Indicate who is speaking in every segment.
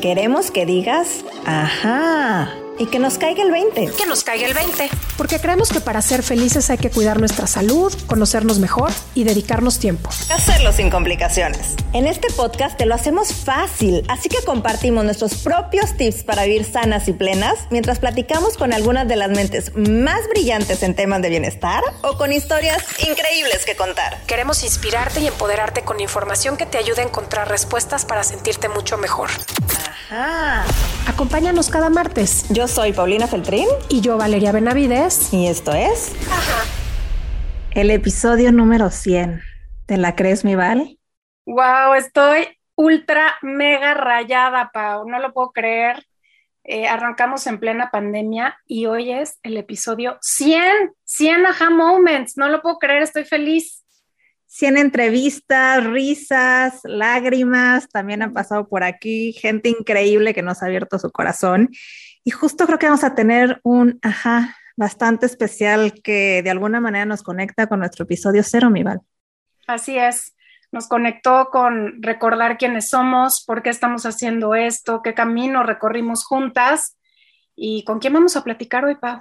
Speaker 1: Queremos que digas, ajá y que nos caiga el 20.
Speaker 2: Que nos caiga el 20.
Speaker 3: Porque creemos que para ser felices hay que cuidar nuestra salud, conocernos mejor y dedicarnos tiempo.
Speaker 1: Hacerlo sin complicaciones. En este podcast te lo hacemos fácil, así que compartimos nuestros propios tips para vivir sanas y plenas mientras platicamos con algunas de las mentes más brillantes en temas de bienestar o con historias increíbles que contar.
Speaker 2: Queremos inspirarte y empoderarte con información que te ayude a encontrar respuestas para sentirte mucho mejor.
Speaker 3: Ajá. Acompáñanos cada martes.
Speaker 1: Yo soy Paulina Feltrín.
Speaker 3: Y yo, Valeria Benavides.
Speaker 1: Y esto es.
Speaker 2: Ajá.
Speaker 1: El episodio número 100. ¿Te la crees, mi Val?
Speaker 4: Wow, estoy ultra mega rayada, Pau. No lo puedo creer. Eh, arrancamos en plena pandemia y hoy es el episodio 100. 100 aha moments. No lo puedo creer, estoy feliz.
Speaker 1: 100 entrevistas, risas, lágrimas, también han pasado por aquí, gente increíble que nos ha abierto su corazón. Y justo creo que vamos a tener un ajá bastante especial que de alguna manera nos conecta con nuestro episodio cero, mi Val.
Speaker 4: Así es, nos conectó con recordar quiénes somos, por qué estamos haciendo esto, qué camino recorrimos juntas y con quién vamos a platicar hoy, Pau.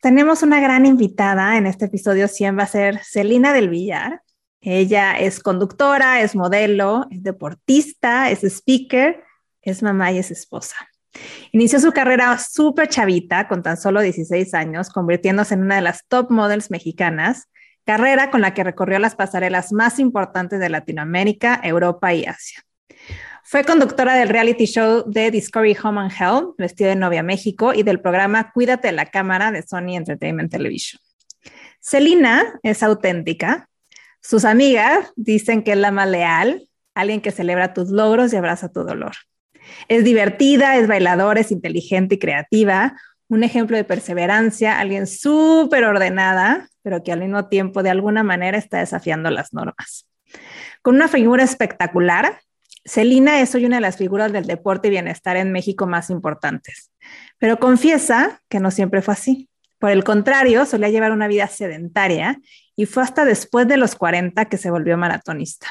Speaker 1: Tenemos una gran invitada en este episodio 100, va a ser Celina del Villar. Ella es conductora, es modelo, es deportista, es speaker, es mamá y es esposa. Inició su carrera súper chavita, con tan solo 16 años, convirtiéndose en una de las top models mexicanas, carrera con la que recorrió las pasarelas más importantes de Latinoamérica, Europa y Asia. Fue conductora del reality show de Discovery Home and Health, Vestido de Novia México, y del programa Cuídate de la Cámara de Sony Entertainment Television. Celina es auténtica, sus amigas dicen que es la más leal, alguien que celebra tus logros y abraza tu dolor. Es divertida, es bailadora, es inteligente y creativa, un ejemplo de perseverancia, alguien súper ordenada, pero que al mismo tiempo de alguna manera está desafiando las normas. Con una figura espectacular, Celina es hoy una de las figuras del deporte y bienestar en México más importantes, pero confiesa que no siempre fue así. Por el contrario, solía llevar una vida sedentaria y fue hasta después de los 40 que se volvió maratonista.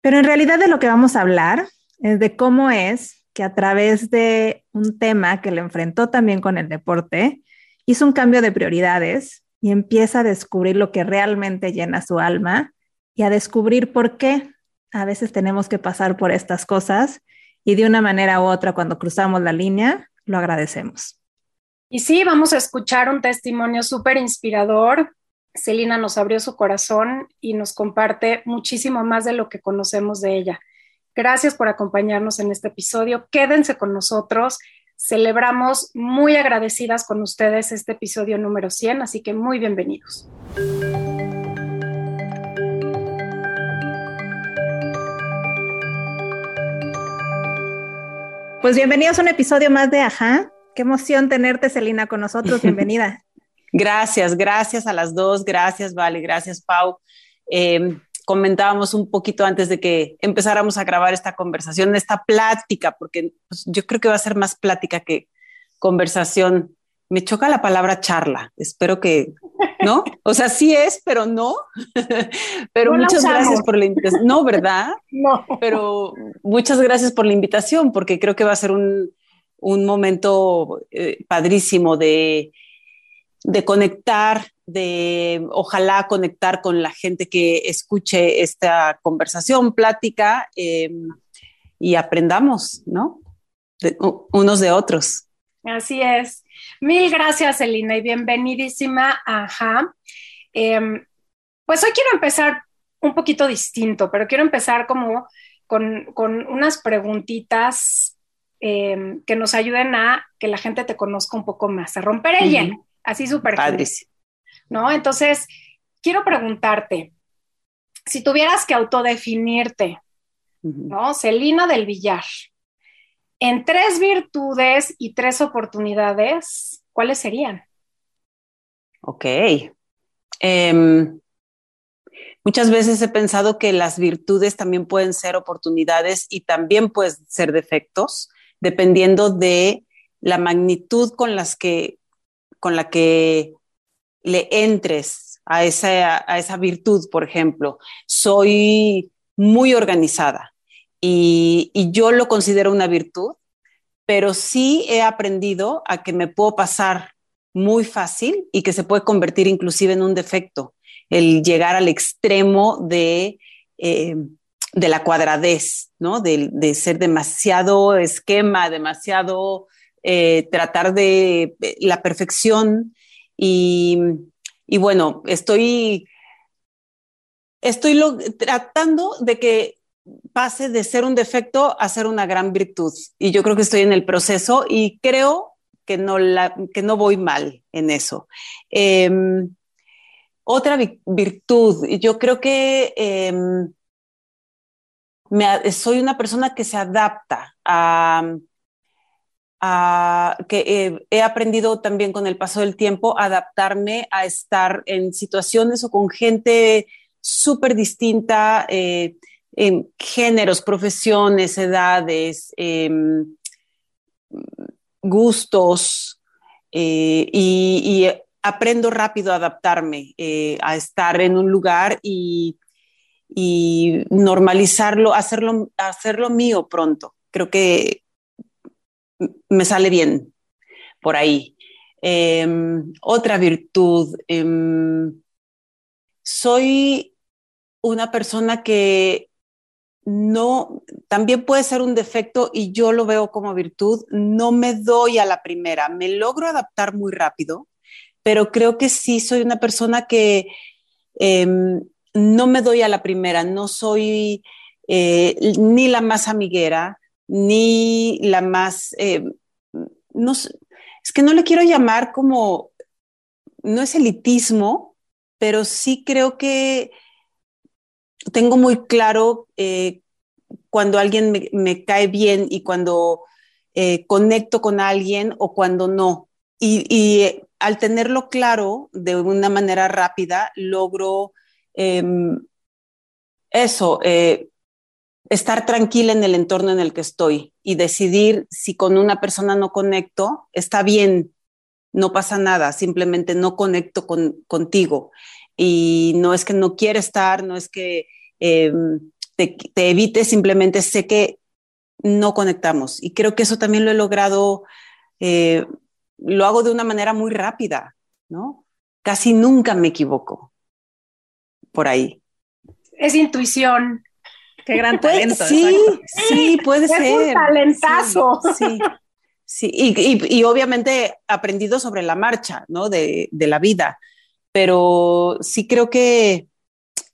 Speaker 1: Pero en realidad de lo que vamos a hablar es de cómo es que a través de un tema que le enfrentó también con el deporte, hizo un cambio de prioridades y empieza a descubrir lo que realmente llena su alma y a descubrir por qué a veces tenemos que pasar por estas cosas y de una manera u otra cuando cruzamos la línea, lo agradecemos.
Speaker 4: Y sí, vamos a escuchar un testimonio súper inspirador. Celina nos abrió su corazón y nos comparte muchísimo más de lo que conocemos de ella. Gracias por acompañarnos en este episodio. Quédense con nosotros. Celebramos muy agradecidas con ustedes este episodio número 100, así que muy bienvenidos.
Speaker 1: Pues bienvenidos a un episodio más de Ajá. Qué emoción tenerte, Celina, con nosotros. Bienvenida.
Speaker 5: gracias, gracias a las dos. Gracias, Vale. Gracias, Pau. Em, comentábamos un poquito antes de que empezáramos a grabar esta conversación, esta plática, porque pues, yo creo que va a ser más plática que conversación. Me choca la palabra charla. Espero que, ¿no? O sea, sí es, pero no. pero muchas gracias por la invitación. No, ¿verdad?
Speaker 4: No.
Speaker 5: Pero muchas gracias por la invitación, porque creo que va a ser un, un momento eh, padrísimo de, de conectar, de ojalá conectar con la gente que escuche esta conversación, plática em, y aprendamos, ¿no? unos de otros.
Speaker 4: Así es. Mil gracias, Elina, y bienvenidísima. Ajá. Em, pues hoy quiero empezar un poquito distinto, pero quiero empezar como con, con unas preguntitas Em, que nos ayuden a que la gente te conozca un poco más, a romper el hielo, así súper. ¿No? Entonces, quiero preguntarte, si tuvieras que autodefinirte, ¿no? Celina del Villar, en tres virtudes y tres oportunidades, ¿cuáles serían?
Speaker 5: Ok. Em, muchas veces he pensado que las virtudes también pueden ser oportunidades y también pueden ser defectos dependiendo de la magnitud con, las que, con la que le entres a esa, a esa virtud, por ejemplo. Soy muy organizada y, yo lo considero una virtud, pero sí he aprendido a que me puedo pasar muy fácil y que se puede convertir inclusive en un defecto, el llegar al extremo de, eh, de la cuadradez, ¿no? De, ser demasiado esquema, demasiado eh, tratar de eh, la perfección y, bueno, estoy, estoy tratando de que pase de ser un defecto a ser una gran virtud y yo creo que estoy en el proceso y creo que no, la, que no voy mal en eso. Em, otra virtud, yo creo que em, soy una persona que se adapta a, que eh, he aprendido también con el paso del tiempo adaptarme a estar en situaciones o con gente súper distinta, eh, en géneros, profesiones, edades, em, gustos eh, y, aprendo rápido a adaptarme a estar en un lugar y, normalizarlo, hacerlo, hacerlo mío pronto. Creo que me sale bien por ahí. Em, otra virtud. Em, soy una persona que no, también puede ser un defecto y yo lo veo como virtud, no me doy a la primera, me logro adaptar muy rápido, pero creo que sí soy una persona que em, no me doy a la primera, no soy eh, ni la más amiguera, ni la más, em, no, es que no le quiero llamar como, no es elitismo, pero sí creo que tengo muy claro eh, cuando alguien me, cae bien y cuando eh, conecto con alguien o cuando no. Y, eh, al tenerlo claro de una manera rápida, logro em, eso, estar tranquila en el entorno en el que estoy y decidir si con una persona no conecto, está bien, no pasa nada, simplemente no conecto con, contigo y no es que no quiera estar, no es que em, te, evite, simplemente sé que no conectamos. Y creo que eso también lo he logrado, eh, lo hago de una manera muy rápida, ¿no? Casi nunca me equivoco por ahí.
Speaker 4: Es intuición.
Speaker 1: Qué gran talento.
Speaker 5: sí, sí, puede ser.
Speaker 4: Es un talentazo.
Speaker 5: Sí, sí. Y, y, obviamente aprendido sobre la marcha, ¿no? De, de la vida pero sí creo que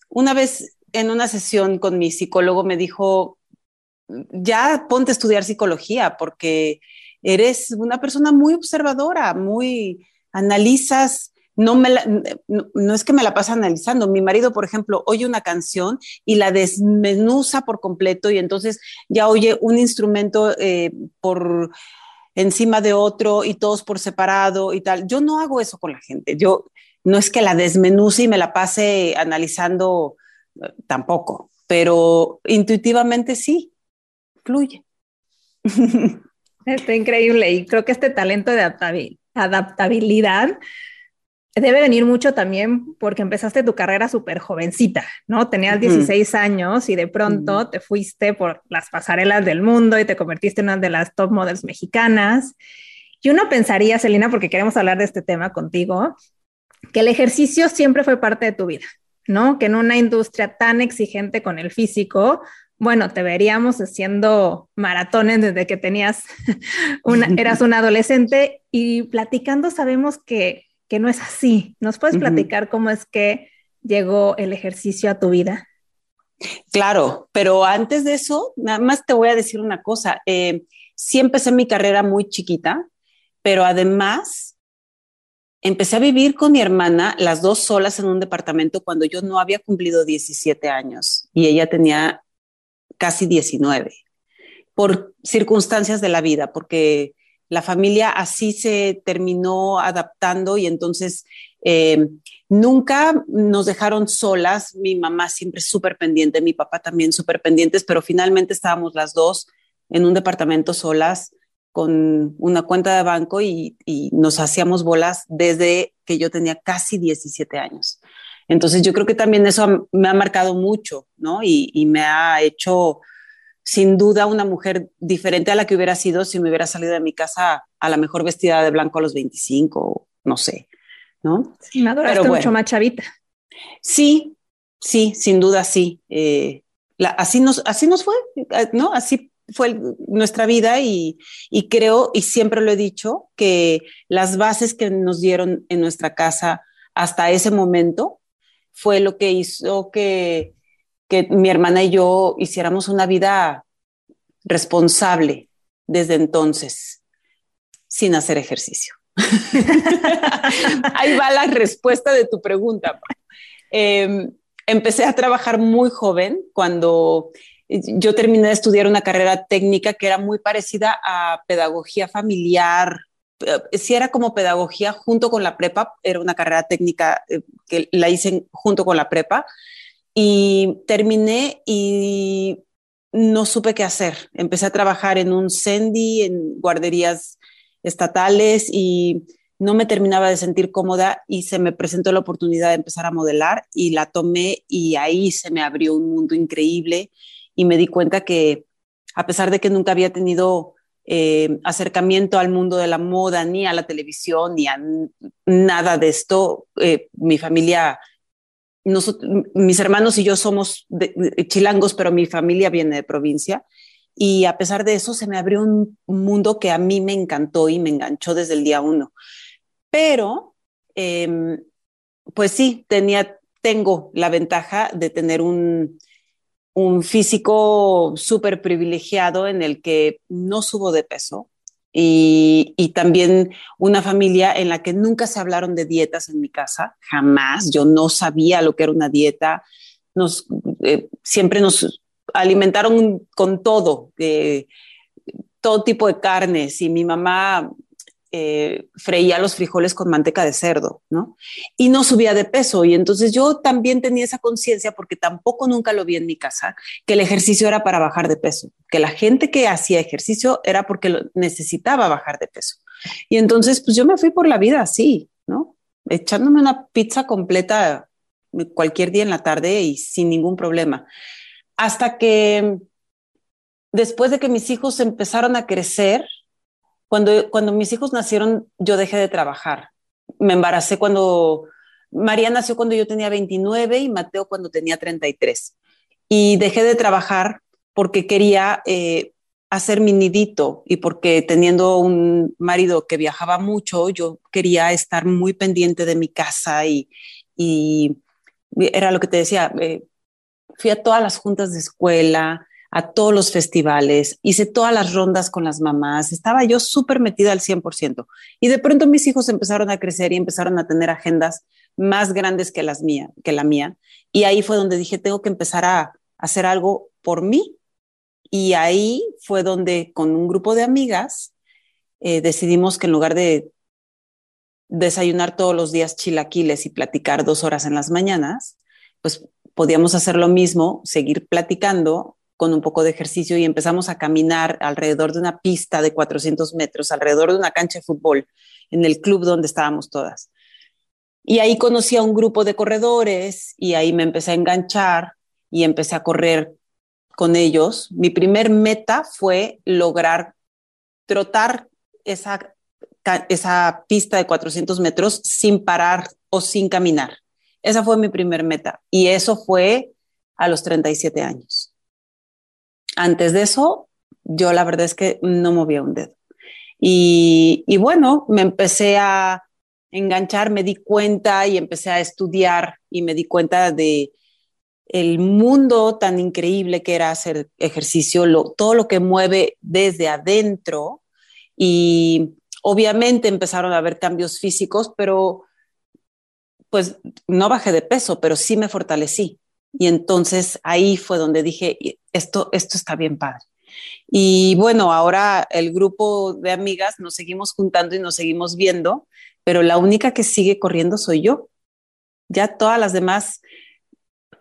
Speaker 5: una vez en una sesión con mi psicólogo me dijo, ya ponte a estudiar psicología porque eres una persona muy observadora, muy analizas, no, me no, es que me la pasa analizando. Mi marido, por ejemplo, oye una canción y la desmenuza por completo y entonces ya oye un instrumento eh, por encima de otro y todos por separado y tal. Yo no hago eso con la gente. Yo no es que la desmenuce y me la pase analizando eh, tampoco, pero intuitivamente sí, fluye.
Speaker 1: Está increíble y creo que este talento de adaptabilidad debe venir mucho también porque empezaste tu carrera súper jovencita, ¿no? Tenías 16 años y de pronto te fuiste por las pasarelas del mundo y te convertiste en una de las top models mexicanas. Y uno pensaría, Celina, porque queremos hablar de este tema contigo, que el ejercicio siempre fue parte de tu vida, ¿no? Que en una industria tan exigente con el físico, bueno, te veríamos haciendo maratones desde que tenías una, eras un adolescente y platicando sabemos que, que no es así. ¿Nos puedes platicar cómo es que llegó el ejercicio a tu vida?
Speaker 5: Claro, pero antes de eso, nada más te voy a decir una cosa. Eh, sí empecé mi carrera muy chiquita, pero además empecé a vivir con mi hermana, las dos solas en un departamento cuando yo no había cumplido 17 años y ella tenía casi 19, por circunstancias de la vida, porque la familia así se terminó adaptando y entonces eh, nunca nos dejaron solas. Mi mamá siempre súper pendiente, mi papá también súper pendientes, pero finalmente estábamos las dos en un departamento solas con una cuenta de banco y, nos hacíamos bolas desde que yo tenía casi 17 años. Entonces yo creo que también eso me ha marcado mucho, ¿no? Y, me ha hecho sin duda una mujer diferente a la que hubiera sido si me hubiera salido de mi casa a la mejor vestida de blanco a los 25, no sé, ¿no?
Speaker 1: Sí, me mucho más chavita.
Speaker 5: Sí, sí, sin duda sí. Eh, así, nos, así nos fue, ¿no? Así fue nuestra vida y, y, creo, y siempre lo he dicho, que las bases que nos dieron en nuestra casa hasta ese momento fue lo que hizo que, que mi hermana y yo hiciéramos una vida responsable desde entonces, sin hacer ejercicio. Ahí va la respuesta de tu pregunta. Em, empecé a trabajar muy joven cuando yo terminé de estudiar una carrera técnica que era muy parecida a pedagogía familiar. Eh, si era como pedagogía junto con la prepa, era una carrera técnica eh, que la hice junto con la prepa y terminé y no supe qué hacer. Empecé a trabajar en un CENDI, en guarderías estatales y no me terminaba de sentir cómoda y se me presentó la oportunidad de empezar a modelar y la tomé y ahí se me abrió un mundo increíble y me di cuenta que a pesar de que nunca había tenido eh, acercamiento al mundo de la moda, ni a la televisión, ni a nada de esto, eh, mi familia, mis hermanos y yo somos chilangos, pero mi familia viene de provincia. Y a pesar de eso, se me abrió un mundo que a mí me encantó y me enganchó desde el día uno. Pero, em, pues sí, tenía, tengo la ventaja de tener un, un físico súper privilegiado en el que no subo de peso y, también una familia en la que nunca se hablaron de dietas en mi casa, jamás, yo no sabía lo que era una dieta, nos, eh, siempre nos alimentaron con todo, eh, todo tipo de carnes y mi mamá eh, freía los frijoles con manteca de cerdo, ¿no? Y no subía de peso. Y entonces yo también tenía esa conciencia, porque tampoco nunca lo vi en mi casa, que el ejercicio era para bajar de peso, que la gente que hacía ejercicio era porque necesitaba bajar de peso. Y entonces, pues yo me fui por la vida así, ¿no? Echándome una pizza completa cualquier día en la tarde y sin ningún problema. Hasta que después de que mis hijos empezaron a crecer, cuando, cuando mis hijos nacieron, yo dejé de trabajar. Me embaracé cuando María nació cuando yo tenía 29 y Mateo cuando tenía 33. Y dejé de trabajar porque quería eh, hacer mi nidito y porque teniendo un marido que viajaba mucho, yo quería estar muy pendiente de mi casa y, y era lo que te decía, eh, fui a todas las juntas de escuela, a todos los festivales, hice todas las rondas con las mamás, estaba yo súper metida al 100%. Y de pronto mis hijos empezaron a crecer y empezaron a tener agendas más grandes que, las mía, que la mía. Y ahí fue donde dije, tengo que empezar a hacer algo por mí. Y ahí fue donde con un grupo de amigas eh, decidimos que en lugar de desayunar todos los días chilaquiles y platicar dos horas en las mañanas, pues podíamos hacer lo mismo, seguir platicando con un poco de ejercicio y empezamos a caminar alrededor de una pista de 400 metros, alrededor de una cancha de fútbol, en el club donde estábamos todas. Y ahí conocí a un grupo de corredores y ahí me empecé a enganchar y empecé a correr con ellos. Mi primer meta fue lograr trotar esa, pista de 400 metros sin parar o sin caminar. Esa fue mi primer meta y eso fue a los 37 años. Antes de eso, yo la verdad es que no movía un dedo. Y, bueno, me empecé a enganchar, me di cuenta y empecé a estudiar y me di cuenta de el mundo tan increíble que era hacer ejercicio, todo lo que mueve desde adentro y obviamente empezaron a haber cambios físicos, pero pues no bajé de peso, pero sí me fortalecí. Y entonces ahí fue donde dije, esto, esto está bien padre. Y bueno, ahora el grupo de amigas nos seguimos juntando y nos seguimos viendo, pero la única que sigue corriendo soy yo. Ya todas las demás,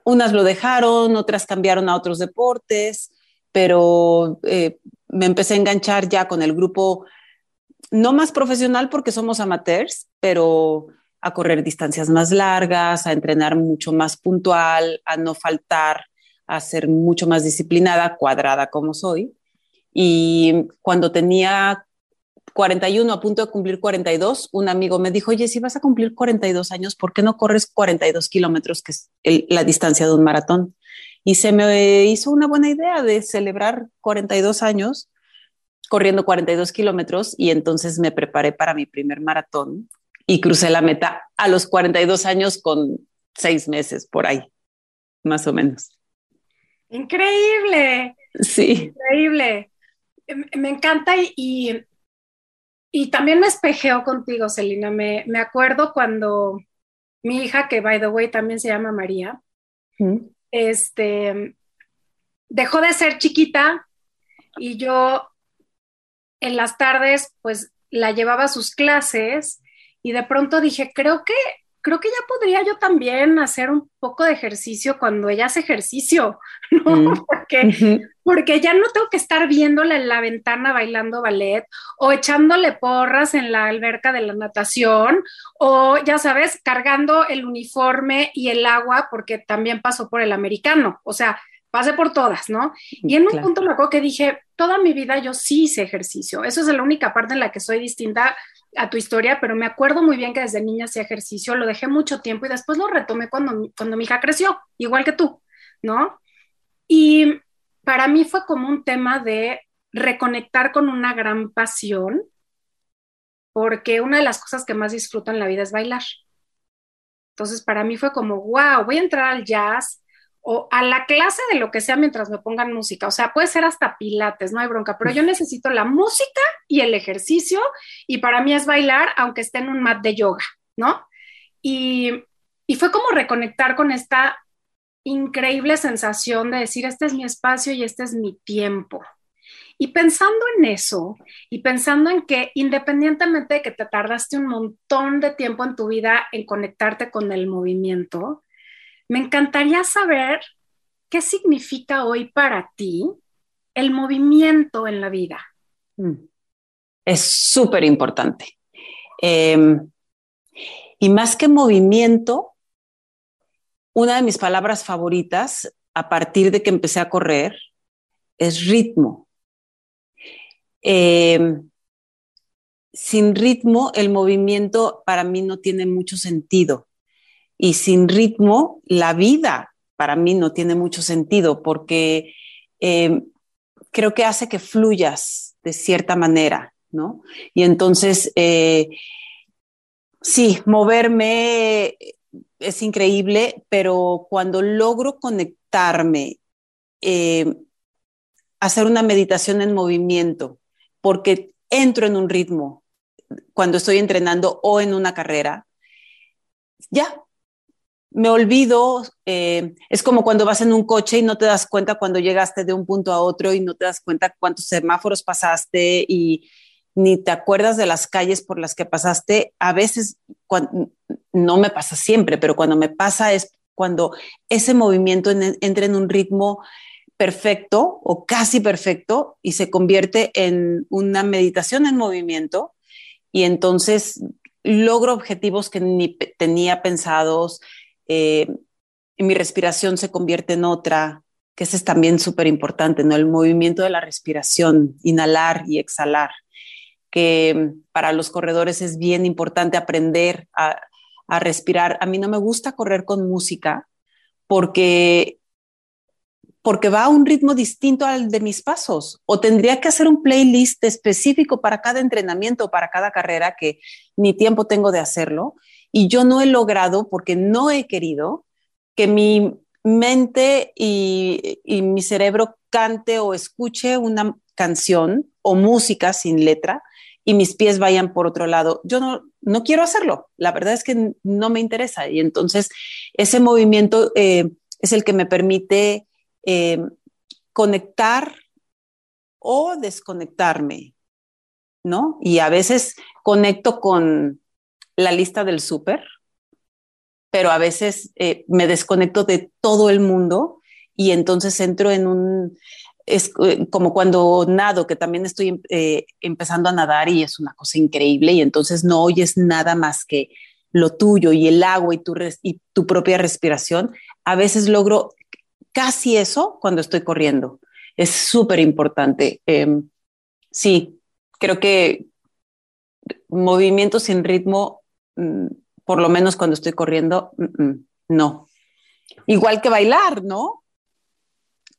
Speaker 5: unas lo dejaron, otras cambiaron a otros deportes, pero eh, me empecé a enganchar ya con el grupo, no más profesional porque somos amateurs, pero a correr distancias más largas, a entrenar mucho más puntual, a no faltar a ser mucho más disciplinada, cuadrada como soy. Y cuando tenía 41, a punto de cumplir 42, un amigo me dijo, oye, si vas a cumplir 42 años, ¿por qué no corres 42 kilómetros, que es la distancia de un maratón? Y se me hizo una buena idea de celebrar 42 años corriendo 42 kilómetros y entonces me preparé para mi primer maratón y crucé la meta a los 42 años con seis meses por ahí, más o menos.
Speaker 4: Increíble.
Speaker 5: Sí.
Speaker 4: Increíble. Me encanta y, y también me espejeo contigo, Celina. Me, me, acuerdo cuando mi hija, que by the way también se llama María, este, dejó de ser chiquita y yo en las tardes pues la llevaba a sus clases y de pronto dije, creo que creo que ya podría yo también hacer un poco de ejercicio cuando ella hace ejercicio, ¿no? Mm. Porque, porque ya no tengo que estar viéndola en la ventana bailando ballet o echándole porras en la alberca de la natación o, ya sabes, cargando el uniforme y el agua porque también pasó por el americano. O sea, pasé por todas, ¿no? Y en un punto me acuerdo que dije, toda mi vida yo sí hice ejercicio. Eso es la única parte en la que soy distinta a tu historia, pero me acuerdo muy bien que desde niña hacía ejercicio, lo dejé mucho tiempo y después lo retomé cuando, cuando mi hija creció, igual que tú, ¿no? Y para mí fue como un tema de reconectar con una gran pasión, porque una de las cosas que más disfruto en la vida es bailar. Entonces, para mí fue como, wow, voy a entrar al jazz, o a la clase de lo que sea mientras me pongan música. O sea, puede ser hasta pilates, no hay bronca, pero yo necesito la música y el ejercicio y para mí es bailar aunque esté en un mat de yoga, ¿no? Y, y fue como reconectar con esta increíble sensación de decir, este es mi espacio y este es mi tiempo. Y pensando en eso y pensando en que independientemente de que te tardaste un montón de tiempo en tu vida en conectarte con el movimiento, me encantaría saber qué significa hoy para ti el movimiento en la vida. Mm.
Speaker 5: Es súper importante. Em, y más que movimiento, una de mis palabras favoritas a partir de que empecé a correr es ritmo. Em, sin ritmo, el movimiento para mí no tiene mucho sentido y sin ritmo la vida para mí no tiene mucho sentido porque eh, creo que hace que fluyas de cierta manera, ¿no? Y entonces, eh, sí, moverme es increíble, pero cuando logro conectarme, eh, hacer una meditación en movimiento, porque entro en un ritmo cuando estoy entrenando o en una carrera, ya, me olvido, eh, es como cuando vas en un coche y no te das cuenta cuando llegaste de un punto a otro y no te das cuenta cuántos semáforos pasaste y ni te acuerdas de las calles por las que pasaste. A veces, no me pasa siempre, pero cuando me pasa es cuando ese movimiento entra en un ritmo perfecto o casi perfecto y se convierte en una meditación en movimiento y entonces logro objetivos que ni tenía pensados, eh, mi respiración se convierte en otra, que ese es también súper importante, ¿no? El movimiento de la respiración, inhalar y exhalar, que para los corredores es bien importante aprender a, respirar. A mí no me gusta correr con música porque porque va a un ritmo distinto al de mis pasos. O tendría que hacer un playlist específico para cada entrenamiento, para cada carrera, que ni tiempo tengo de hacerlo y yo no he logrado, porque no he querido, que mi mente y, mi cerebro cante o escuche una canción o música sin letra y mis pies vayan por otro lado. Yo no, no quiero hacerlo. La verdad es que no me interesa. Y entonces ese movimiento eh, es el que me permite eh, conectar o desconectarme, ¿no? Y a veces conecto con, la lista del súper, pero a veces eh, me desconecto de todo el mundo y entonces entro en un, es eh, como cuando nado, que también estoy eh, empezando a nadar y es una cosa increíble y entonces no oyes nada más que lo tuyo y el agua y tu, y tu propia respiración. A veces logro casi eso cuando estoy corriendo. Es súper importante. Em, sí, creo que movimiento sin ritmo, mm, por lo menos cuando estoy corriendo, mm, mm, no. Igual que bailar, ¿no?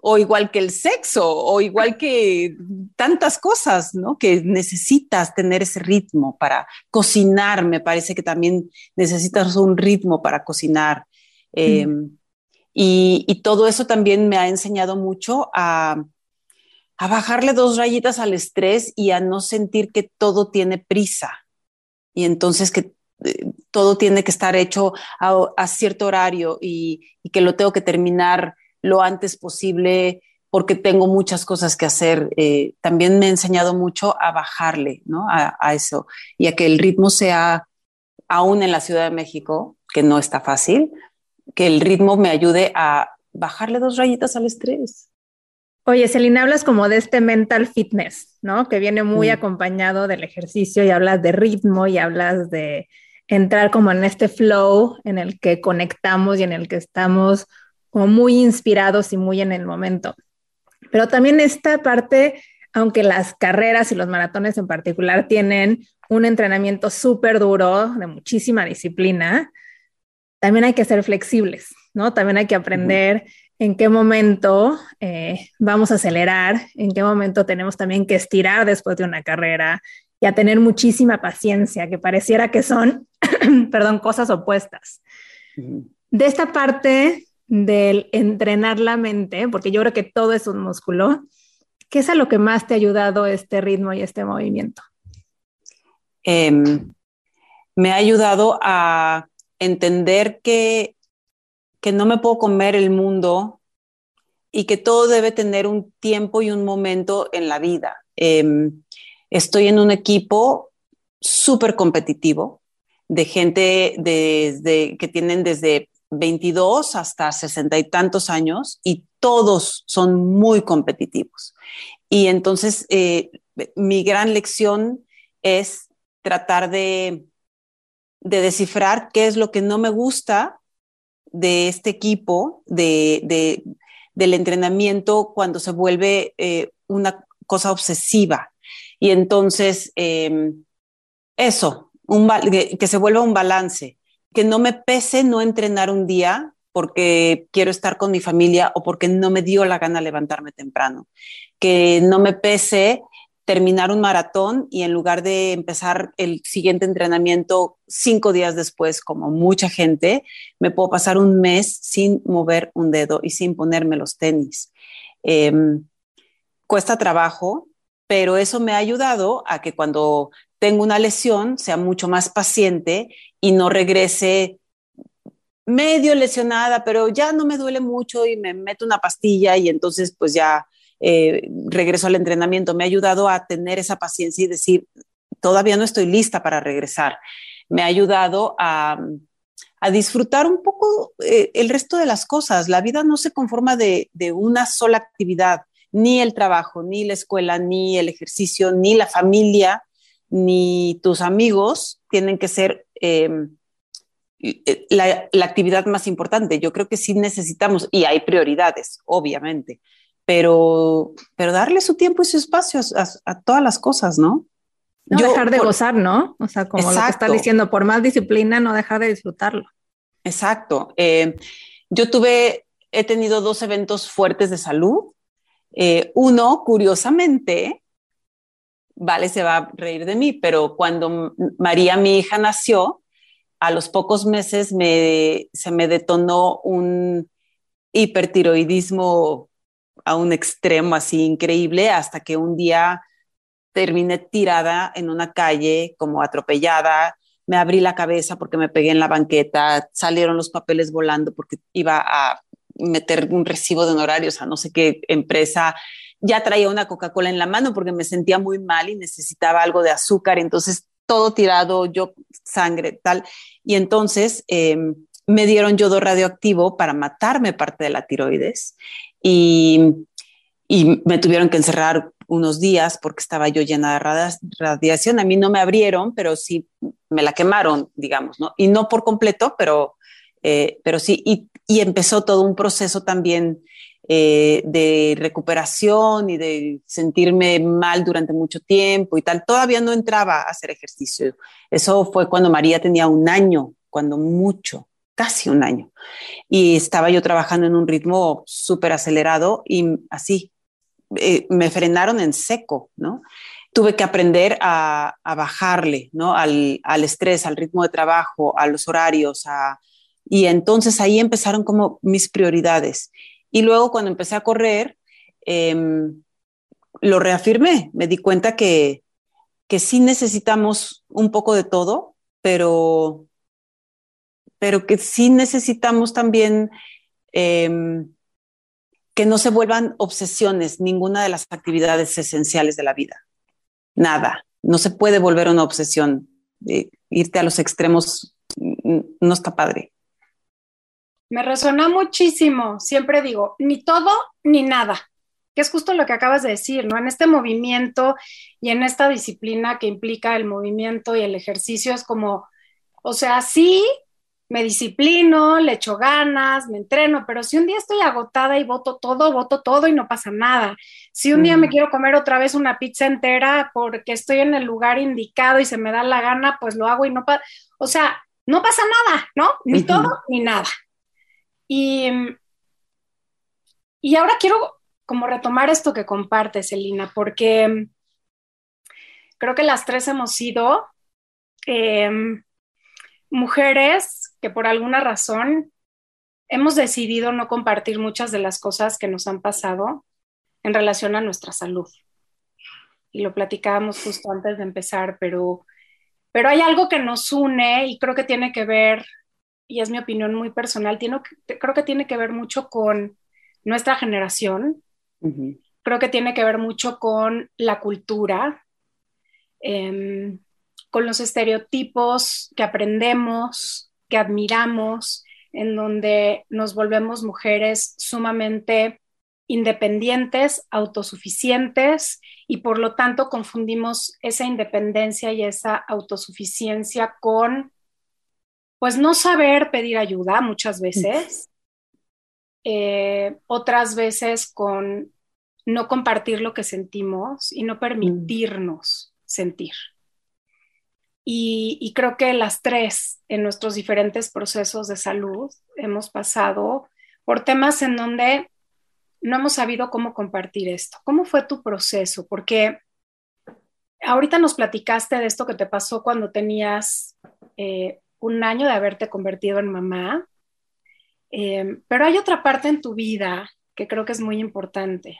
Speaker 5: O igual que el sexo, o igual que tantas cosas, ¿no? Que necesitas tener ese ritmo para cocinar. Me parece que también necesitas un ritmo para cocinar. Em, y, todo eso también me ha enseñado mucho a, a bajarle dos rayitas al estrés y a no sentir que todo tiene prisa. Y entonces que eh, todo tiene que estar hecho a, cierto horario y, que lo tengo que terminar lo antes posible porque tengo muchas cosas que hacer. Eh, también me ha enseñado mucho a bajarle ¿no? a, a, eso y a que el ritmo sea, aún en la Ciudad de México, que no está fácil, que el ritmo me ayude a bajarle dos rayitas al estrés.
Speaker 1: Oye, Celina, hablas como de este mental fitness, ¿no? Que viene muy mm. acompañado del ejercicio y hablas de ritmo y hablas de entrar como en este flow en el que conectamos y en el que estamos como muy inspirados y muy en el momento. Pero también esta parte, aunque las carreras y los maratones en particular tienen un entrenamiento súper duro, de muchísima disciplina, también hay que ser flexibles, ¿no? También hay que aprender en qué momento eh, vamos a acelerar, en qué momento tenemos también que estirar después de una carrera y a tener muchísima paciencia, que pareciera que son, perdón, cosas opuestas. De esta parte del entrenar la mente, porque yo creo que todo es un músculo, ¿qué es a lo que más te ha ayudado este ritmo y este movimiento?
Speaker 5: Em, me ha ayudado a entender que que no me puedo comer el mundo y que todo debe tener un tiempo y un momento en la vida. Em, estoy en un equipo súper competitivo de gente que tienen desde 22 hasta 60 y tantos años y todos son muy competitivos. Y entonces eh, mi gran lección es tratar de, de descifrar qué es lo que no me gusta de este equipo, de, del entrenamiento cuando se vuelve eh, una cosa obsesiva. Y entonces, em, eso, que, se vuelva un balance, que no me pese no entrenar un día porque quiero estar con mi familia o porque no me dio la gana levantarme temprano, que no me pese terminar un maratón y en lugar de empezar el siguiente entrenamiento cinco días después, como mucha gente, me puedo pasar un mes sin mover un dedo y sin ponerme los tenis. Em, cuesta trabajo, pero eso me ha ayudado a que cuando tengo una lesión sea mucho más paciente y no regrese medio lesionada, pero ya no me duele mucho y me meto una pastilla y entonces pues ya eh, regreso al entrenamiento, me ha ayudado a tener esa paciencia y decir, todavía no estoy lista para regresar. Me ha ayudado a, disfrutar un poco eh, el resto de las cosas. La vida no se conforma de, una sola actividad, ni el trabajo, ni la escuela, ni el ejercicio, ni la familia, ni tus amigos tienen que ser em, eh, la, la, actividad más importante. Yo creo que sí necesitamos, y hay prioridades, obviamente, pero, pero darle su tiempo y su espacio a, todas las cosas, ¿no?
Speaker 1: No dejar de gozar, ¿no? O sea, como lo que está diciendo, por más disciplina, no dejar de disfrutarlo.
Speaker 5: Exacto. Eh, yo tuve, he tenido dos eventos fuertes de salud. Eh, uno, curiosamente, Vale se va a reír de mí, pero cuando María, mi hija, nació, a los pocos meses me, se me detonó un hipertiroidismo a un extremo así increíble hasta que un día terminé tirada en una calle como atropellada, me abrí la cabeza porque me pegué en la banqueta, salieron los papeles volando porque iba a meter un recibo de honorarios a no sé qué empresa, ya traía una Coca-Cola en la mano porque me sentía muy mal y necesitaba algo de azúcar, entonces todo tirado, yo sangre, tal. Y entonces em, me dieron yodo radioactivo para matarme parte de la tiroides y, me tuvieron que encerrar unos días porque estaba yo llena de radiación. A mí no me abrieron, pero sí me la quemaron, digamos, ¿no? Y no por completo, pero, eh, pero sí. Y, empezó todo un proceso también eh, de recuperación y de sentirme mal durante mucho tiempo y tal. Todavía no entraba a hacer ejercicio. Eso fue cuando María tenía un año, cuando mucho, casi un año. Y estaba yo trabajando en un ritmo súper acelerado y así, eh, me frenaron en seco, ¿no? Tuve que aprender a, bajarle, ¿no? Al, al, estrés, al ritmo de trabajo, a los horarios, a, y entonces ahí empezaron como mis prioridades. Y luego cuando empecé a correr, em, lo reafirmé, me di cuenta que, que sí necesitamos un poco de todo, pero, pero que sí necesitamos también em, que no se vuelvan obsesiones ninguna de las actividades esenciales de la vida. Nada, no se puede volver una obsesión. irte a los extremos no está padre.
Speaker 4: Me resuena muchísimo. Siempre digo, ni todo ni nada, que es justo lo que acabas de decir, ¿no? En este movimiento y en esta disciplina que implica el movimiento y el ejercicio es como, o sea, sí, me disciplino, le echo ganas, me entreno, pero si un día estoy agotada y voto todo, voto todo y no pasa nada. Si un día me quiero comer otra vez una pizza entera porque estoy en el lugar indicado y se me da la gana, pues lo hago y no pasa, o sea, no pasa nada, ¿no? Ni todo ni nada. Y, y ahora quiero como retomar esto que compartes, Elina, porque creo que las tres hemos sido em, mujeres que por alguna razón hemos decidido no compartir muchas de las cosas que nos han pasado en relación a nuestra salud. Y lo platicábamos justo antes de empezar, pero, pero hay algo que nos une y creo que tiene que ver y es mi opinión muy personal, tiene, creo que tiene que ver mucho con nuestra generación, creo que tiene que ver mucho con la cultura, em, con los estereotipos que aprendemos, que admiramos, en donde nos volvemos mujeres sumamente independientes, autosuficientes y por lo tanto confundimos esa independencia y esa autosuficiencia con pues no saber pedir ayuda muchas veces, eh, otras veces con no compartir lo que sentimos y no permitirnos sentir. Y, creo que las tres en nuestros diferentes procesos de salud hemos pasado por temas en donde no hemos sabido cómo compartir esto. ¿Cómo fue tu proceso? Porque ahorita nos platicaste de esto que te pasó cuando tenías eh, un año de haberte convertido en mamá, eh, pero hay otra parte en tu vida que creo que es muy importante.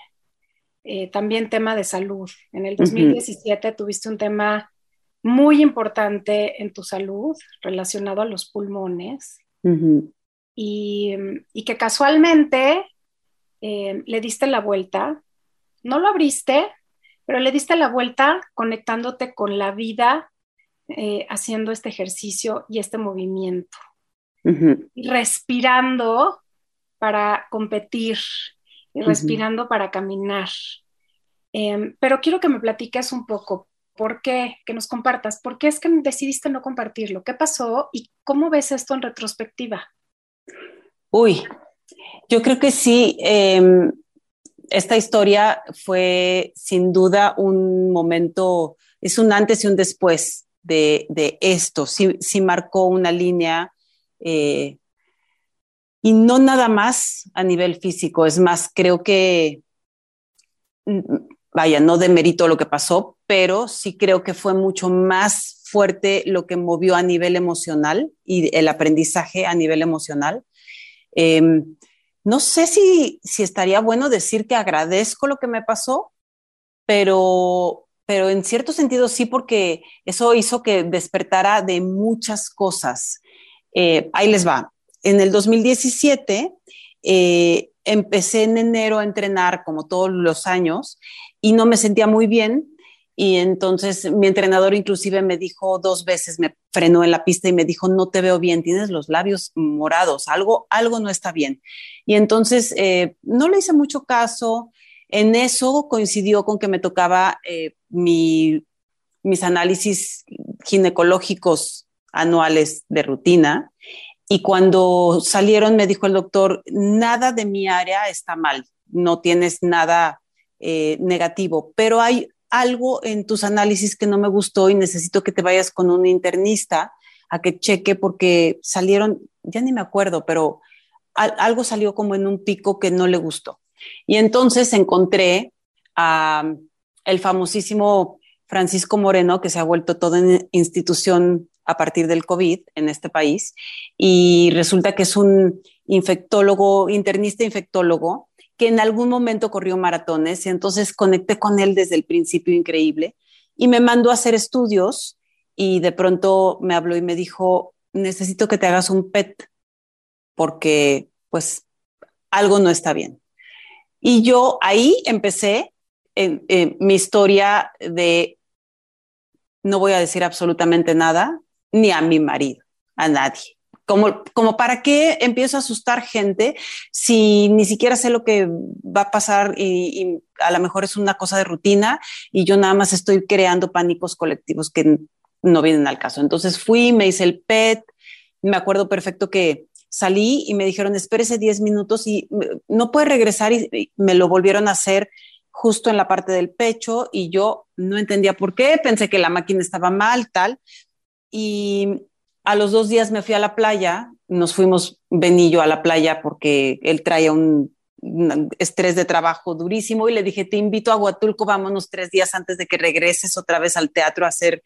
Speaker 4: Eh, también tema de salud. En el 2017 tuviste un tema muy importante en tu salud relacionado a los pulmones y, que casualmente eh, le diste la vuelta. No lo abriste, pero le diste la vuelta conectándote con la vida eh, haciendo este ejercicio y este movimiento. Y respirando para competir y respirando para caminar. Em, pero quiero que me platiques un poco, ¿por qué? Que nos compartas, ¿por qué es que decidiste no compartirlo? ¿Qué pasó y cómo ves esto en retrospectiva?
Speaker 5: Uy, yo creo que sí. Em, esta historia fue sin duda un momento, es un antes y un después de, esto, sí, marcó una línea eh, y no nada más a nivel físico, es más, creo que, mm, vaya, no demerito lo que pasó, pero sí creo que fue mucho más fuerte lo que movió a nivel emocional y el aprendizaje a nivel emocional. Em, no sé si, si estaría bueno decir que agradezco lo que me pasó, pero pero en cierto sentido sí, porque eso hizo que despertara de muchas cosas. Eh, ahí les va. En el 2017 eh, empecé en enero a entrenar como todos los años y no me sentía muy bien. Y entonces mi entrenador inclusive me dijo dos veces, me frenó en la pista y me dijo, no te veo bien, tienes los labios morados, algo, algo no está bien. Y entonces eh, no le hice mucho caso, en eso coincidió con que me tocaba eh, mis análisis ginecológicos anuales de rutina y cuando salieron me dijo el doctor, nada de mi área está mal, no tienes nada eh, negativo, pero hay algo en tus análisis que no me gustó y necesito que te vayas con un internista a que cheque porque salieron, ya ni me acuerdo, pero algo salió como en un pico que no le gustó. Y entonces encontré a el famosísimo Francisco Moreno, que se ha vuelto toda institución a partir del COVID en este país, y resulta que es un infectólogo, internista infectólogo, que en algún momento corrió maratones. Y entonces conecté con él desde el principio increíble. Y me mandó a hacer estudios y de pronto me habló y me dijo, necesito que te hagas un PET porque pues algo no está bien. Y yo ahí empecé mi historia de no voy a decir absolutamente nada, ni a mi marido, a nadie. Como, como para qué empiezo a asustar gente si ni siquiera sé lo que va a pasar y, a lo mejor es una cosa de rutina y yo nada más estoy creando pánicos colectivos que no vienen al caso. Entonces fui, me hice el PET, me acuerdo perfecto que salí y me dijeron, espérese 10 minutos y no puede regresar y me lo volvieron a hacer justo en la parte del pecho y yo no entendía por qué, pensé que la máquina estaba mal, tal. Y a los dos días me fui a la playa, nos fuimos Benillo a la playa porque él traía un, estrés de trabajo durísimo y le dije, te invito a Huatulco, vámonos tres días antes de que regreses otra vez al teatro a hacer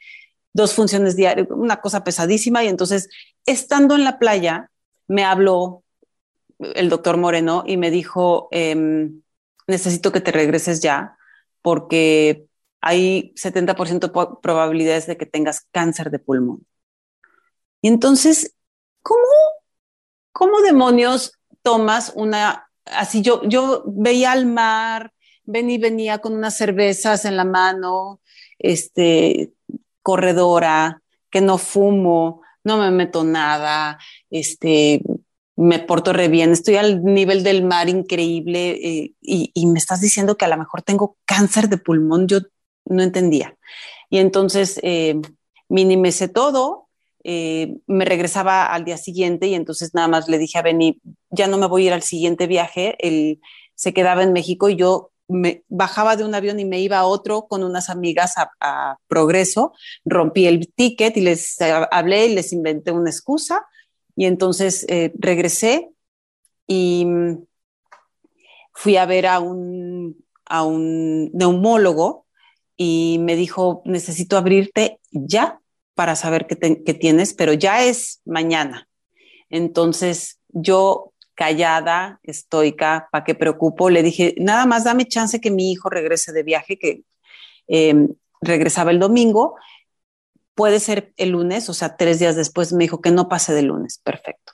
Speaker 5: dos funciones diarias, una cosa pesadísima. Y entonces, estando en la playa, me habló el doctor Moreno y me dijo, em, necesito que te regreses ya porque hay 70% de probabilidades de que tengas cáncer de pulmón. Y entonces, ¿cómo, cómo demonios tomas una, así yo, yo veía al mar, ven y venía con unas cervezas en la mano, este, corredora, que no fumo, no me meto nada, este, me porto re bien, estoy al nivel del mar increíble eh, y, y, me estás diciendo que a lo mejor tengo cáncer de pulmón, yo no entendía. Y entonces eh, minimicé todo, eh, me regresaba al día siguiente y entonces nada más le dije a Benny, ya no me voy a ir al siguiente viaje, él se quedaba en México y yo me bajaba de un avión y me iba a otro con unas amigas a, Progreso, rompí el ticket y les hablé y les inventé una excusa y entonces eh, regresé y mm, fui a ver a un, a un neumólogo y me dijo, necesito abrirte ya para saber qué, tienes, pero ya es mañana. Entonces yo callada, estoica, ¿para qué preocupo? Le dije, nada más dame chance que mi hijo regrese de viaje, que em, regresaba el domingo, puede ser el lunes, o sea, tres días después me dijo que no pase de lunes, perfecto.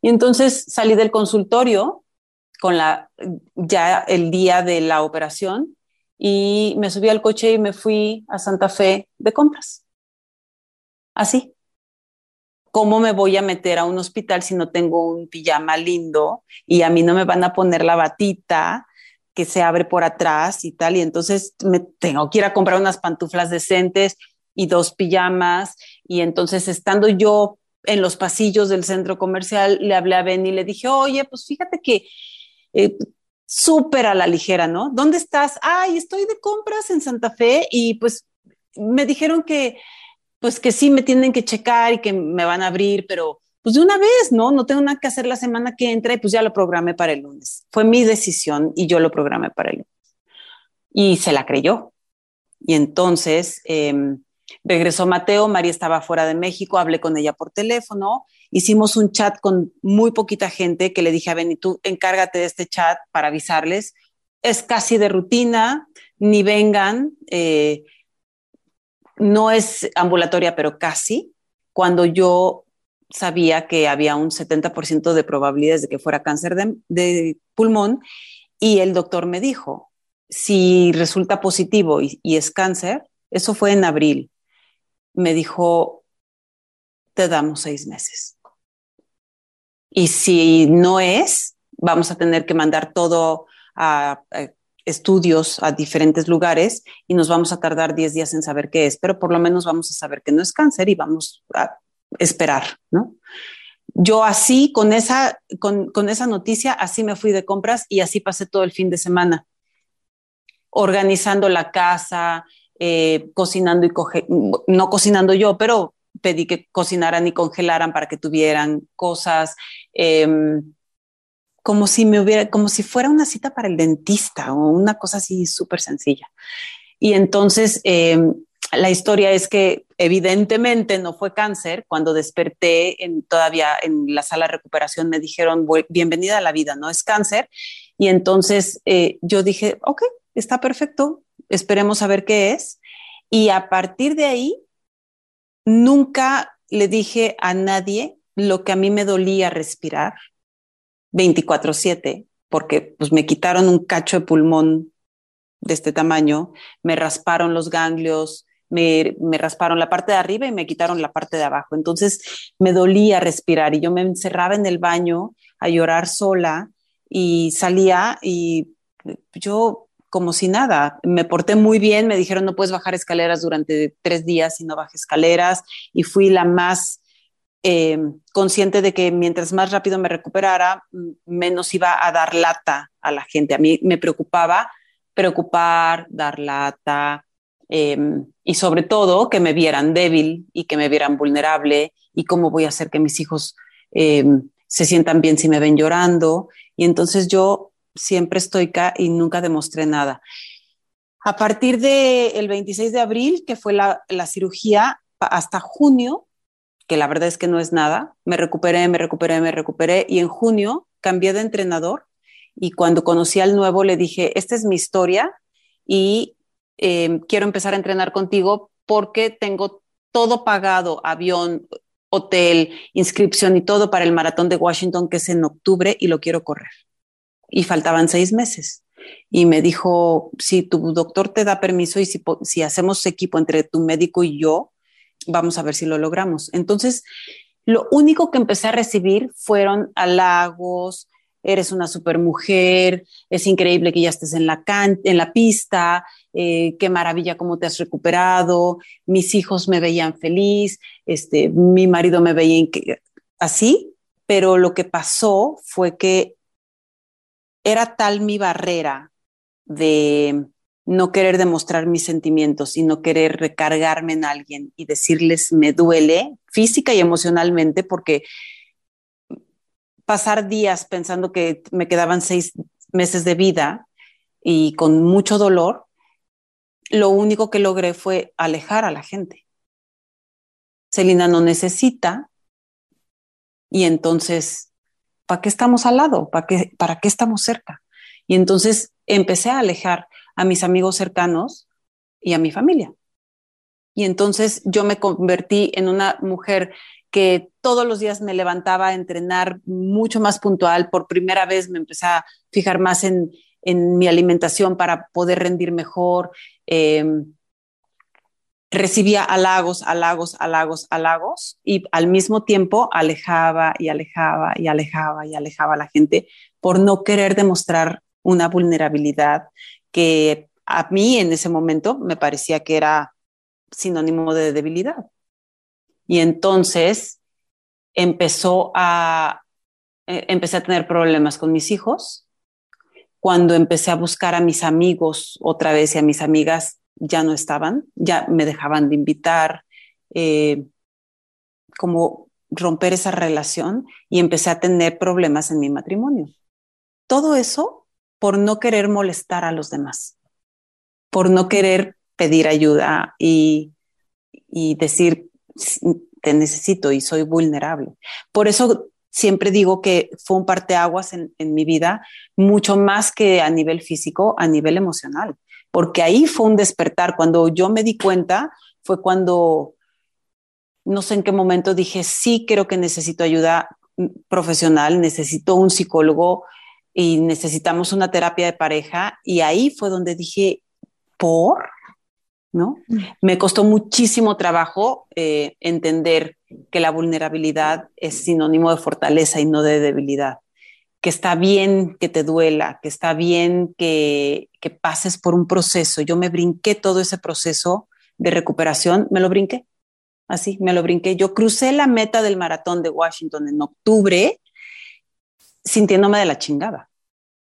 Speaker 5: Y entonces salí del consultorio con la, ya el día de la operación y me subí al coche y me fui a Santa Fe de compras así. ¿Cómo me voy a meter a un hospital si no tengo un pijama lindo y a mí no me van a poner la batita que se abre por atrás y tal? Y entonces me tengo que ir comprar unas pantuflas decentes y dos pijamas. Y entonces estando yo en los pasillos del centro comercial, le hablé a Ben y le dije, oye, pues fíjate que eh, súper a la ligera, ¿no? ¿Dónde estás? Ay, estoy de compras en Santa Fe y pues me dijeron que pues que sí me tienen que checar y que me van a abrir, pero pues de una vez, ¿no? No tengo nada que hacer la semana que entra y pues ya lo programé para el lunes. Fue mi decisión y yo lo programé para el lunes. Y se la creyó. Y entonces em, regresó Mateo, María estaba fuera de México, hablé con ella por teléfono, hicimos un chat con muy poquita gente que le dije a Benny, tú encárgate de este chat para avisarles. Es casi de rutina, ni vengan. Eh, no es ambulatoria, pero casi, cuando yo sabía que había un 70% de probabilidades de que fuera cáncer de, pulmón y el doctor me dijo, si resulta positivo y, es cáncer, eso fue en abril, me dijo, te damos seis meses. Y si no es, vamos a tener que mandar todo a estudios a diferentes lugares y nos vamos a tardar 10 días en saber qué es, pero por lo menos vamos a saber que no es cáncer y vamos a esperar, ¿no? yo así, con esa, con, con esa noticia, así me fui de compras y así pasé todo el fin de semana, organizando la casa, eh, cocinando y no cocinando yo, pero pedí que cocinaran y congelaran para que tuvieran cosas, em, como si me hubiera, como si fuera una cita para el dentista o una cosa así súper sencilla. Y entonces em, la historia es que evidentemente no fue cáncer. Cuando desperté en, todavía en la sala de recuperación me dijeron bienvenida a la vida, no es cáncer. Y entonces eh, yo dije, ok, está perfecto, esperemos a ver qué es. Y a partir de ahí, nunca le dije a nadie lo que a mí me dolía respirar 24/7, porque pues me quitaron un cacho de pulmón de este tamaño, me rasparon los ganglios, me, me, rasparon la parte de arriba y me quitaron la parte de abajo. Entonces me dolía respirar y yo me encerraba en el baño a llorar sola y salía y yo como si nada. Me porté muy bien, me dijeron no puedes bajar escaleras durante tres días y no bajé escaleras y fui la más eh, consciente de que mientras más rápido me recuperara, menos iba a dar lata a la gente. A mí me preocupaba preocupar, dar lata em, y sobre todo que me vieran débil y que me vieran vulnerable y cómo voy a hacer que mis hijos em, se sientan bien si me ven llorando. Y entonces yo siempre estoica y nunca demostré nada. A partir del 26 de abril, que fue la, la cirugía, hasta junio, que la verdad es que no es nada, me recuperé, me recuperé, me recuperé y en junio cambié de entrenador y cuando conocí al nuevo le dije, esta es mi historia y em, quiero empezar a entrenar contigo porque tengo todo pagado, avión, hotel, inscripción y todo para el maratón de Washington que es en octubre y lo quiero correr y faltaban seis meses. Y me dijo, si tu doctor te da permiso y si, si hacemos equipo entre tu médico y yo, vamos a ver si lo logramos. Entonces, lo único que empecé a recibir fueron halagos, eres una super mujer, es increíble que ya estés en la, en la pista, eh, qué maravilla cómo te has recuperado, mis hijos me veían feliz, este, mi marido me veía así, pero lo que pasó fue que era tal mi barrera de no querer demostrar mis sentimientos y no querer recargarme en alguien y decirles me duele física y emocionalmente porque pasar días pensando que me quedaban seis meses de vida y con mucho dolor, lo único que logré fue alejar a la gente. Celina no necesita y entonces ¿para qué estamos al lado? ¿Para qué, ¿Para qué estamos cerca? Y entonces empecé a alejar a mis amigos cercanos y a mi familia. Y entonces yo me convertí en una mujer que todos los días me levantaba a entrenar mucho más puntual. Por primera vez me empecé a fijar más en, en mi alimentación para poder rendir mejor. Eh, recibía halagos, halagos, halagos, halagos y al mismo tiempo alejaba y alejaba y alejaba y alejaba a la gente por no querer demostrar una vulnerabilidad que a mí en ese momento me parecía que era sinónimo de debilidad. Y entonces empezó a, eh, empecé a tener problemas con mis hijos. Cuando empecé a buscar a mis amigos otra vez y a mis amigas, ya no estaban, ya me dejaban de invitar, eh, como romper esa relación y empecé a tener problemas en mi matrimonio. Todo eso por no querer molestar a los demás, por no querer pedir ayuda y, y decir, te necesito y soy vulnerable. Por eso siempre digo que fue un parteaguas en, en mi vida, mucho más que a nivel físico, a nivel emocional porque ahí fue un despertar. Cuando yo me di cuenta, fue cuando, no sé en qué momento dije, sí, creo que necesito ayuda profesional, necesito un psicólogo y necesitamos una terapia de pareja. Y ahí fue donde dije, ¿por? ¿No? Mm. Me costó muchísimo trabajo eh, entender que la vulnerabilidad es sinónimo de fortaleza y no de debilidad que está bien que te duela, que está bien que, que pases por un proceso. Yo me brinqué todo ese proceso de recuperación, me lo brinqué. así, me lo brinqué. Yo crucé la meta del maratón de Washington en octubre sintiéndome de la chingada.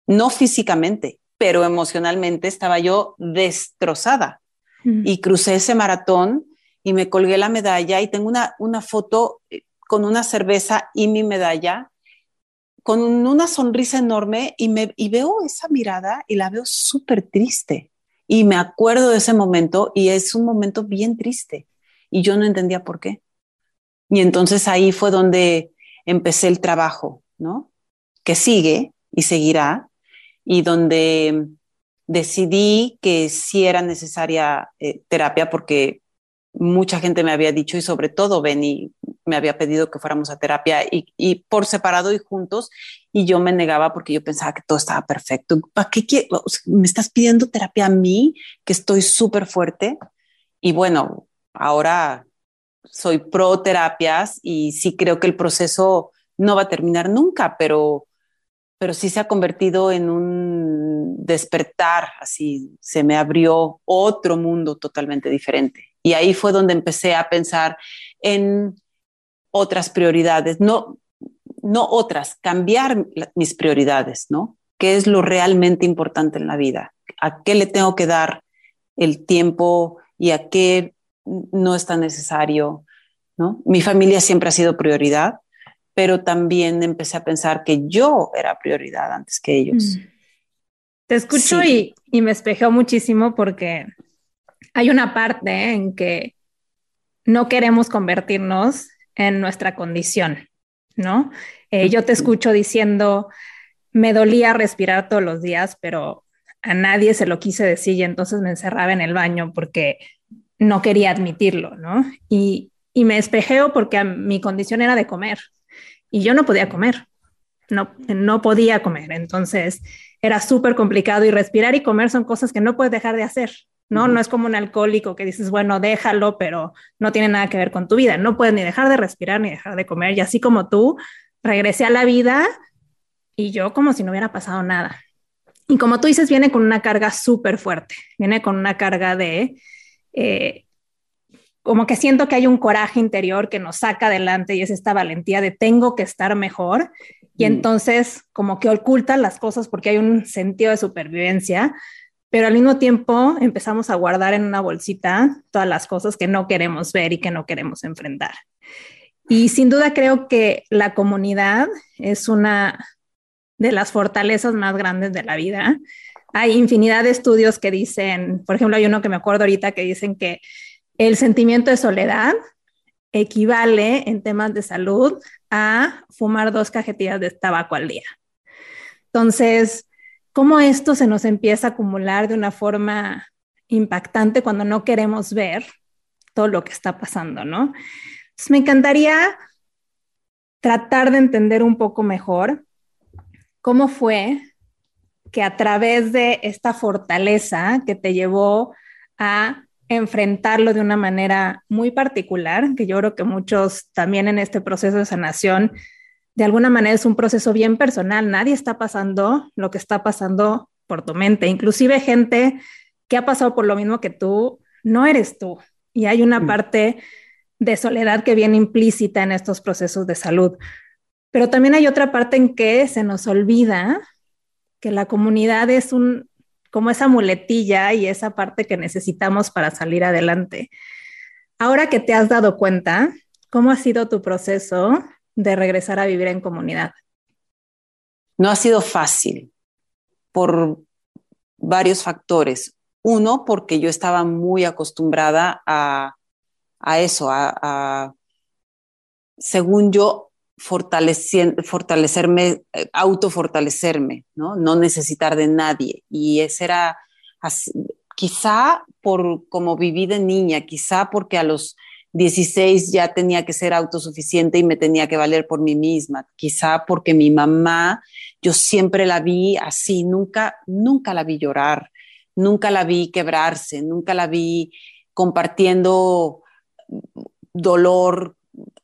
Speaker 5: No físicamente, pero emocionalmente estaba yo destrozada. Y crucé ese maratón y me colgué la medalla y tengo una, una foto eh, con una cerveza y mi medalla con una sonrisa enorme y, me, y veo esa mirada y la veo súper triste. Y me acuerdo de ese momento y es un momento bien triste. Y yo no entendía por qué. Y entonces ahí fue donde empecé el trabajo, ¿no? Que sigue y seguirá. Y donde decidí que sí era necesaria eh, terapia porque mucha gente me había dicho y sobre todo Benny me había pedido que fuéramos a terapia y, por separado y juntos y yo me negaba porque yo pensaba que todo estaba perfecto. ¿Para qué me estás pidiendo terapia a mí que estoy súper fuerte? Y bueno, ahora soy pro terapias y sí creo que el proceso no va a terminar nunca, pero pero sí se ha convertido en un despertar, así se me abrió otro mundo totalmente diferente. Y ahí fue donde empecé a pensar en otras prioridades, no, no otras, cambiar mis prioridades, ¿no? ¿Qué es lo realmente importante en la vida? ¿A qué le tengo que dar el tiempo y a qué no es tan necesario? ¿no? Mi familia siempre ha sido prioridad, pero también empecé a pensar que yo era prioridad antes que ellos. Mm.
Speaker 1: Te escucho y, y, me espejeo muchísimo porque hay una parte en que no queremos convertirnos en nuestra condición, ¿no? Eh, yo te escucho diciendo, me dolía respirar todos los días, pero a nadie se lo quise decir y entonces me encerraba en el baño porque no quería admitirlo, ¿no? Y, y me espejeo porque mi condición era de comer y yo no podía comer, no, no podía comer, entonces era súper complicado y respirar y comer son cosas que no puedes dejar de hacer, ¿no? No es como un alcohólico que dices, bueno, déjalo, pero no tiene nada que ver con tu vida. No puedes ni dejar de respirar ni dejar de comer. Y así como tú, regresé a la vida y yo como si no hubiera pasado nada. Y como tú dices, viene con una carga súper fuerte, viene con una carga de, eh, como que siento que hay un coraje interior que nos saca adelante y es esta valentía de tengo que estar mejor. Y entonces como que oculta las cosas porque hay un sentido de supervivencia, pero al mismo tiempo empezamos a guardar en una bolsita todas las cosas que no queremos ver y que no queremos enfrentar. Y sin duda creo que la comunidad es una de las fortalezas más grandes de la vida. Hay infinidad de estudios que dicen, por ejemplo, hay uno que me acuerdo ahorita que dicen que el sentimiento de soledad equivale en temas de salud a fumar dos cajetillas de tabaco al día. Entonces, cómo esto se nos empieza a acumular de una forma impactante cuando no queremos ver todo lo que está pasando, ¿no? Me encantaría tratar de entender un poco mejor cómo fue que a través de esta fortaleza que te llevó a enfrentarlo de una manera muy particular, que yo creo que muchos también en este proceso de sanación de alguna manera es un proceso bien personal. Nadie está pasando lo que está pasando por tu mente. Inclusive gente que ha pasado por lo mismo que tú, no eres tú. Y hay una mm. parte de soledad que viene implícita en estos procesos de salud. Pero también hay otra parte en que se nos olvida que la comunidad es un como esa muletilla y esa parte que necesitamos para salir adelante. Ahora que te has dado cuenta, ¿cómo ha sido tu proceso de regresar a vivir en comunidad?
Speaker 5: No ha sido fácil por varios factores. Uno, porque yo estaba muy acostumbrada a, eso, a, según yo, fortalecerme, eh, autofortalecerme, ¿no? no necesitar de nadie. Y ese era, quizá por como viví de niña, quizá porque a los 16 ya tenía que ser autosuficiente y me tenía que valer por mí misma. Quizá porque mi mamá, yo siempre la vi así, nunca, nunca la vi llorar, nunca la vi quebrarse, nunca la vi compartiendo dolor,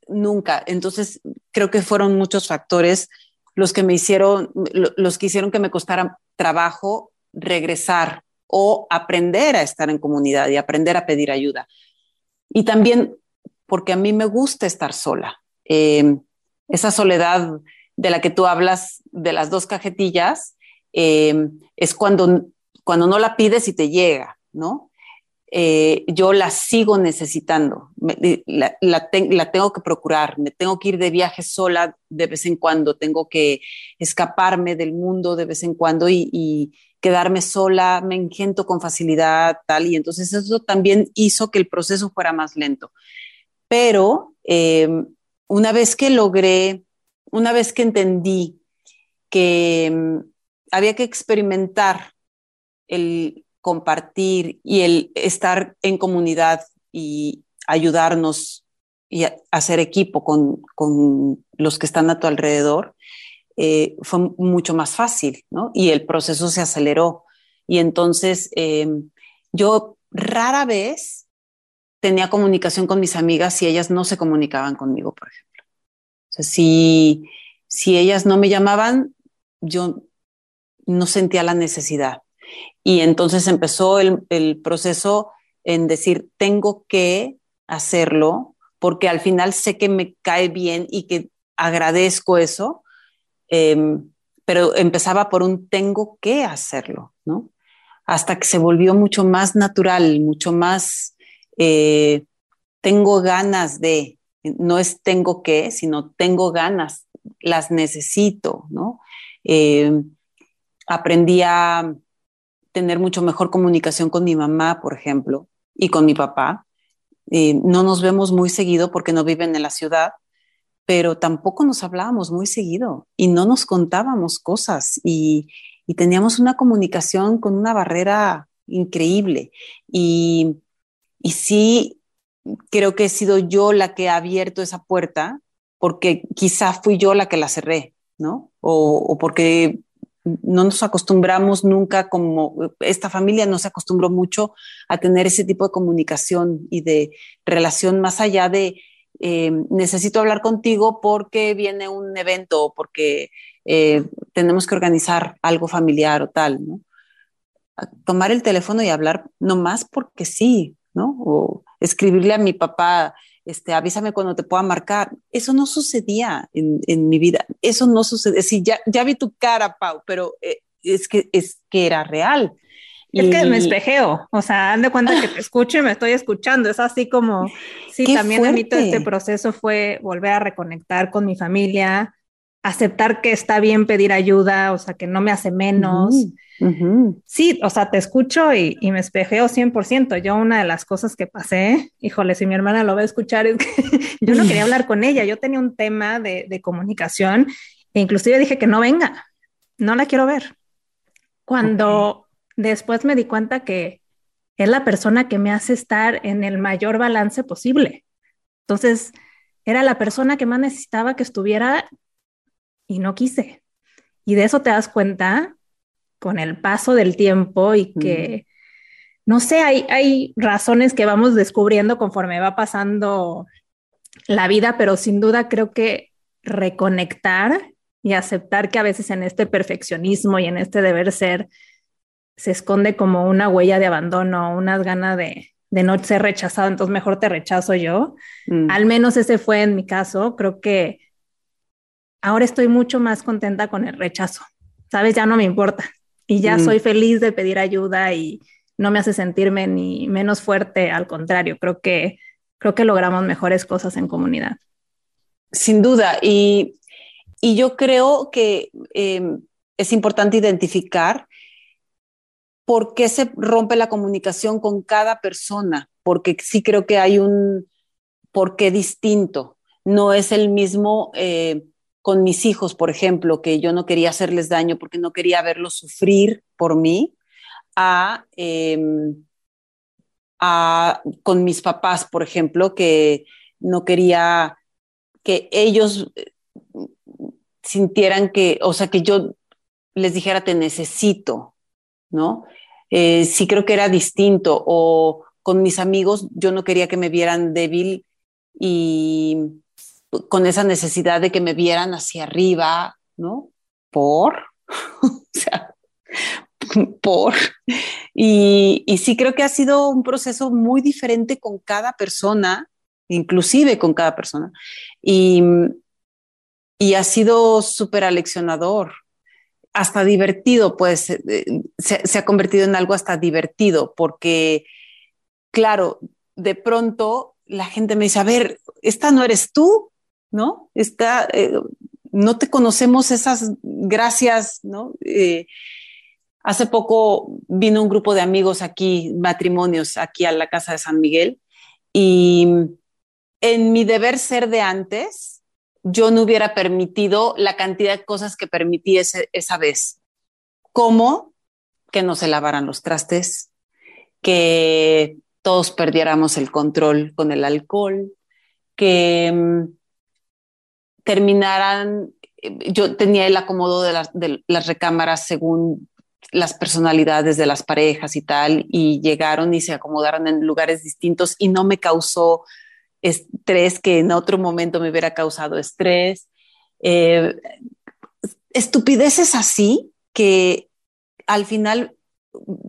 Speaker 5: nunca. Entonces, creo que fueron muchos factores los que me hicieron, los que hicieron que me costara trabajo regresar o aprender a estar en comunidad y aprender a pedir ayuda. Y también porque a mí me gusta estar sola. Eh, esa soledad de la que tú hablas, de las dos cajetillas, eh, es cuando, cuando no la pides y te llega, ¿no? Eh, yo la sigo necesitando, la, la, tengo que procurar, me tengo que ir de viaje sola de vez en cuando, tengo que escaparme del mundo de vez en cuando y, quedarme sola, me engento con facilidad, tal, y entonces eso también hizo que el proceso fuera más lento. Pero em, una vez que logré, una vez que entendí que em, había que experimentar el compartir y el estar en comunidad y ayudarnos y hacer equipo con, con los que están a tu alrededor, eh, fue mucho más fácil, ¿no? Y el proceso se aceleró. Y entonces em, yo rara vez tenía comunicación con mis amigas si ellas no se comunicaban conmigo, por ejemplo. O sea, si, si ellas no me llamaban, yo no sentía la necesidad. Y entonces empezó el, proceso en decir, tengo que hacerlo porque al final sé que me cae bien y que agradezco eso, em, pero empezaba por un tengo que hacerlo, ¿no? Hasta que se volvió mucho más natural, mucho más, eh, tengo ganas de, no es tengo que, sino tengo ganas, las necesito, ¿no? Em, aprendí a tener mucho mejor comunicación con mi mamá, por ejemplo, y con mi papá. Eh, no nos vemos muy seguido porque no viven en la ciudad, pero tampoco nos hablábamos muy seguido y no nos contábamos cosas y, y teníamos una comunicación con una barrera increíble. Y, y sí, creo que he sido yo la que ha abierto esa puerta porque quizá fui yo la que la cerré, ¿no? O, o porque no nos acostumbramos nunca como esta familia no se acostumbró mucho a tener ese tipo de comunicación y de relación más allá de eh, necesito hablar contigo porque viene un evento porque eh, tenemos que organizar algo familiar o tal. Tomar el teléfono y hablar nomás porque sí, ¿no? O escribirle a mi papá, este, avísame cuando te pueda marcar. Eso no sucedía en, mi vida. Eso no sucede. Sí, ya, ya vi tu cara, Pau, pero eh, es, que, es que era real.
Speaker 1: Es que me espejeo, o sea, de cuenta que te escucho y me estoy escuchando. Es así como, sí, también a mí todo este proceso fue volver a reconectar con mi familia, aceptar que está bien pedir ayuda, o sea, que no me hace menos. Sí, o sea, te escucho y, me espejeo 100%. Yo una de las cosas que pasé, híjole, si mi hermana lo va a escuchar, es que yo no quería hablar con ella. Yo tenía un tema de, comunicación e inclusive dije que no venga, no la quiero ver. Cuando después me di cuenta que es la persona que me hace estar en el mayor balance posible. Entonces, era la persona que más necesitaba que estuviera y no quise. Y de eso te das cuenta con el paso del tiempo y que, no sé, hay, hay razones que vamos descubriendo conforme va pasando la vida, pero sin duda creo que reconectar y aceptar que a veces en este perfeccionismo y en este deber ser se esconde como una huella de abandono, unas ganas de, de no ser rechazado, entonces mejor te rechazo yo. Mm. Al menos ese fue en mi caso. Creo que ahora estoy mucho más contenta con el rechazo. Sabes, ya no me importa y ya soy feliz de pedir ayuda y no me hace sentirme ni menos fuerte, al contrario, creo que creo que logramos mejores cosas en comunidad.
Speaker 5: Sin duda, y, yo creo que em, es importante identificar por qué se rompe la comunicación con cada persona, porque sí creo que hay un porqué distinto. No es el mismo eh, con mis hijos, por ejemplo, que yo no quería hacerles daño porque no quería verlos sufrir por mí, a, em, con mis papás, por ejemplo, que no quería que ellos eh, sintieran que, o sea, que yo les dijera te necesito, ¿no? Eh, sí creo que era distinto. O con mis amigos, yo no quería que me vieran débil y con esa necesidad de que me vieran hacia arriba, ¿no? Por, o sea, por. Y, y, sí creo que ha sido un proceso muy diferente con cada persona inclusive con cada persona. Y, y ha sido súper aleccionador, hasta divertido, pues se, se, ha convertido en algo hasta divertido, porque, claro, de pronto la gente me dice, a ver, esta no eres tú, ¿no? Esta, eh, no te conocemos esas gracias, ¿no? Eh, hace poco vino un grupo de amigos aquí, matrimonios, aquí a la casa de San Miguel, y en mi deber ser de antes, yo no hubiera permitido la cantidad de cosas que permití esa vez, como que no se lavaran los trastes, que todos perdiéramos el control con el alcohol, que mm, terminaran, eh, yo tenía el acomodo de de las recámaras según las personalidades de las parejas y tal, y llegaron y se acomodaron en lugares distintos y no me causó estrés que en otro momento me hubiera causado estrés. Eh, estupideces así que al final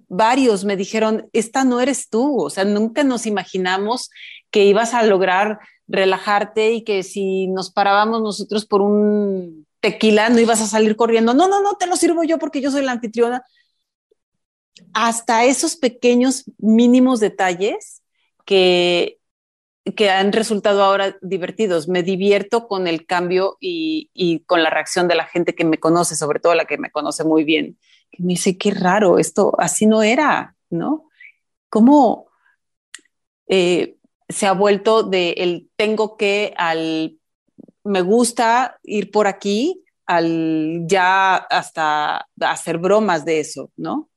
Speaker 5: varios me dijeron, esta no eres tú, o sea, nunca nos imaginamos que ibas a lograr relajarte y que si nos parábamos nosotros por un tequila no ibas a salir corriendo, no, no, no, te lo sirvo yo porque yo soy la anfitriona. Hasta esos pequeños mínimos detalles que, que han resultado ahora divertidos. Me divierto con el cambio y, con la reacción de la gente que me conoce, sobre todo la que me conoce muy bien me dice, qué raro, esto así no era, ¿no? ¿Cómo eh, se ha vuelto de el tengo que al me gusta ir por aquí, al ya hasta hacer bromas de eso, ¿no?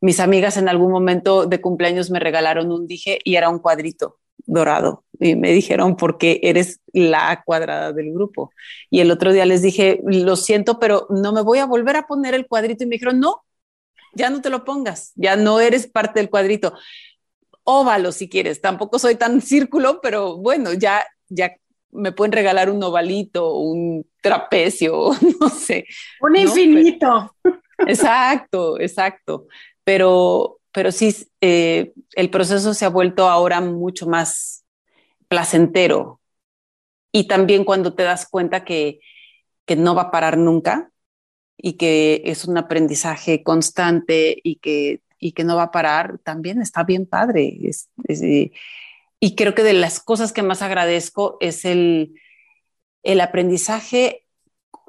Speaker 5: Mis amigas en algún momento de cumpleaños me regalaron un dije y era un cuadrito dorado y me dijeron porque eres la cuadrada del grupo. Y el otro día les dije, lo siento, pero no me voy a volver a poner el cuadrito y me dijeron, no, ya no te lo pongas, ya no eres parte del cuadrito. Óvalo si quieres, tampoco soy tan círculo, pero bueno, ya, ya me pueden regalar un ovalito, un trapecio, no sé.
Speaker 4: Un infinito.
Speaker 5: exacto, exacto. Pero, pero sí, eh, el proceso se ha vuelto ahora mucho más placentero. Y también cuando te das cuenta que, que no va a parar nunca y que es un aprendizaje constante y que, y que no va a parar, también está bien padre. y creo que de las cosas que más agradezco es el, el aprendizaje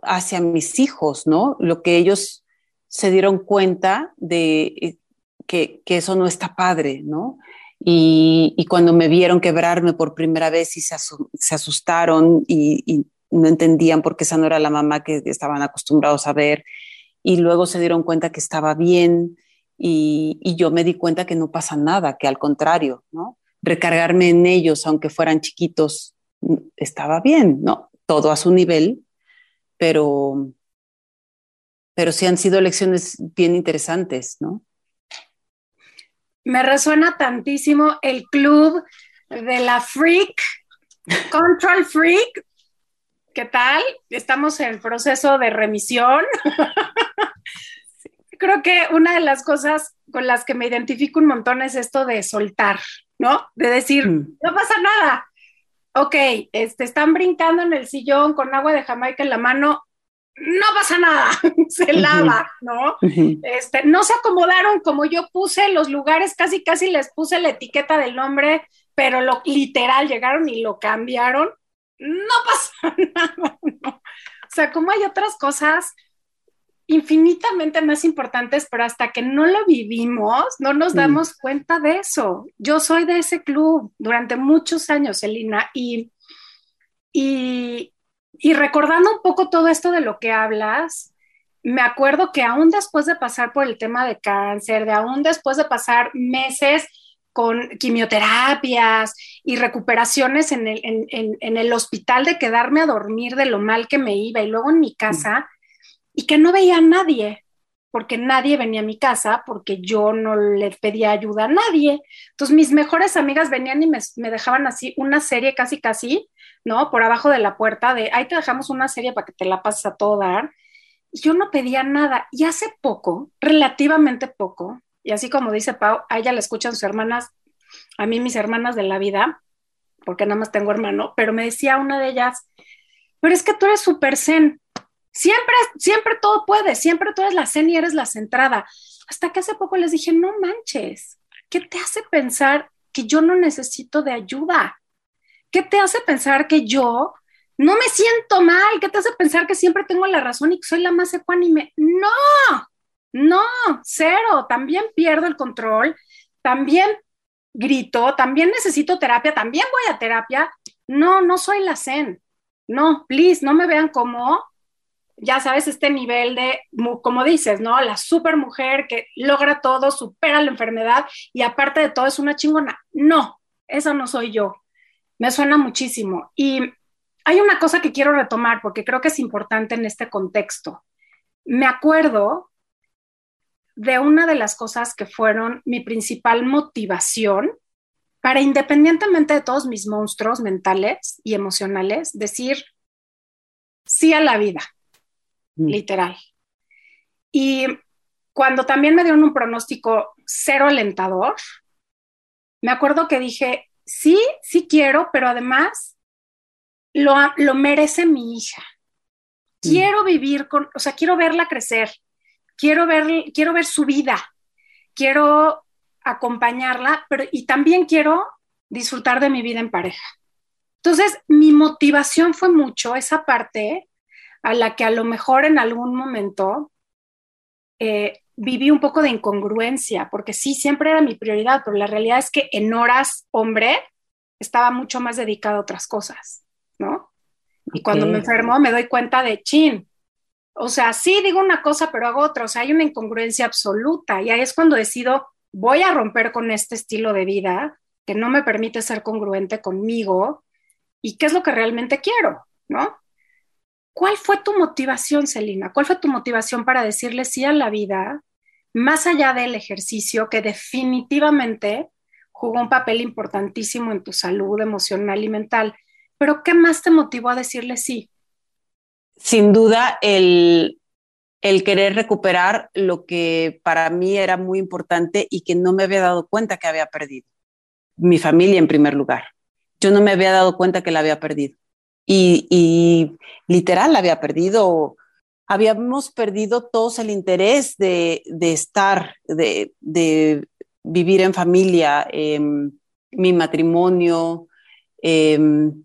Speaker 5: hacia mis hijos, ¿no? Lo que ellos se dieron cuenta de que, eso no está padre, ¿no? Y, cuando me vieron quebrarme por primera vez y se, asustaron y, no entendían por qué esa no era la mamá que estaban acostumbrados a ver, y luego se dieron cuenta que estaba bien y, y yo me di cuenta que no pasa nada, que al contrario, ¿no? Recargarme en ellos, aunque fueran chiquitos, estaba bien, ¿no? Todo a su nivel, pero, pero sí han sido lecciones bien interesantes, ¿no?
Speaker 4: Me resuena tantísimo el club de la Freak, Control Freak. ¿Qué tal? Estamos en proceso de remisión. Creo que una de las cosas con las que me identifico un montón es esto de soltar, ¿no? De decir, mm. no pasa nada. Ok, este, están brincando en el sillón con agua de Jamaica en la mano, no pasa nada, se lava, ¿no? este, no se acomodaron como yo puse los lugares, casi casi les puse la etiqueta del nombre, pero lo literal llegaron y lo cambiaron, no pasa nada, ¿no? O sea, como hay otras cosas infinitamente más importantes, pero hasta que no lo vivimos, no nos damos cuenta de eso. Yo soy de ese club durante muchos años, Elina, y, y, y recordando un poco todo esto de lo que hablas, me acuerdo que aún después de pasar por el tema de cáncer, de aún después de pasar meses con quimioterapias y recuperaciones en el, hospital de quedarme a dormir de lo mal que me iba y luego en mi casa y que no veía a nadie, porque nadie venía a mi casa, porque yo no le pedía ayuda a nadie. Entonces mis mejores amigas venían y me dejaban así una serie casi casi ¿no? Por abajo de la puerta de, ahí te dejamos una serie para que te la pases a todo dar. yo no pedía nada. Y hace poco, relativamente poco, y así como dice Pau, a ella le escuchan sus hermanas, a mí mis hermanas de la vida, porque nada más tengo hermano, pero me decía una de ellas, pero es que tú eres súper zen, siempre, siempre todo puede, siempre tú eres la zen y eres la centrada. Hasta que hace poco les dije, no manches, ¿qué te hace pensar que yo no necesito de ayuda? ¿Qué te hace pensar que yo no me siento mal? ¿Qué te hace pensar que siempre tengo la razón y que soy la más ecuánime? No, no, cero. También pierdo el control, también grito, también necesito terapia, también voy a terapia. No, no soy la zen. No, please, no me vean como, ya sabes, este nivel de, como dices, ¿no? La super mujer que logra todo, supera la enfermedad y aparte de todo es una chingona. No, eso no soy yo. Me suena muchísimo. Y hay una cosa que quiero retomar porque creo que es importante en este contexto. Me acuerdo de una de las cosas que fueron mi principal motivación para, independientemente de todos mis monstruos mentales y emocionales, decir sí a la vida, mm. literal. Y cuando también me dieron un pronóstico cero alentador, me acuerdo que dije, sí, sí quiero, pero además lo, lo merece mi hija. Mm. Quiero vivir con, o sea, quiero verla crecer, quiero ver, quiero ver su vida, quiero acompañarla, pero y también quiero disfrutar de mi vida en pareja. Entonces, mi motivación fue mucho esa parte a la que a lo mejor en algún momento eh, viví un poco de incongruencia, porque sí, siempre era mi prioridad, pero la realidad es que en horas hombre estaba mucho más dedicado a otras cosas, ¿no? Y cuando me enfermo me doy cuenta de, chin, o sea, sí digo una cosa, pero hago otra, o sea, hay una incongruencia absoluta y ahí es cuando decido, voy a romper con este estilo de vida que no me permite ser congruente conmigo y qué es lo que realmente quiero, ¿no? ¿Cuál fue tu motivación, Celina? ¿Cuál fue tu motivación para decirle sí a la vida, más allá del ejercicio que definitivamente jugó un papel importantísimo en tu salud emocional y mental? Pero ¿qué más te motivó a decirle sí?
Speaker 5: sin duda el, querer recuperar lo que para mí era muy importante y que no me había dado cuenta que había perdido. Mi familia en primer lugar. Yo no me había dado cuenta que la había perdido. Y, literal la había perdido. Habíamos perdido todos el interés de, estar, de, vivir en familia, em, mi matrimonio, em,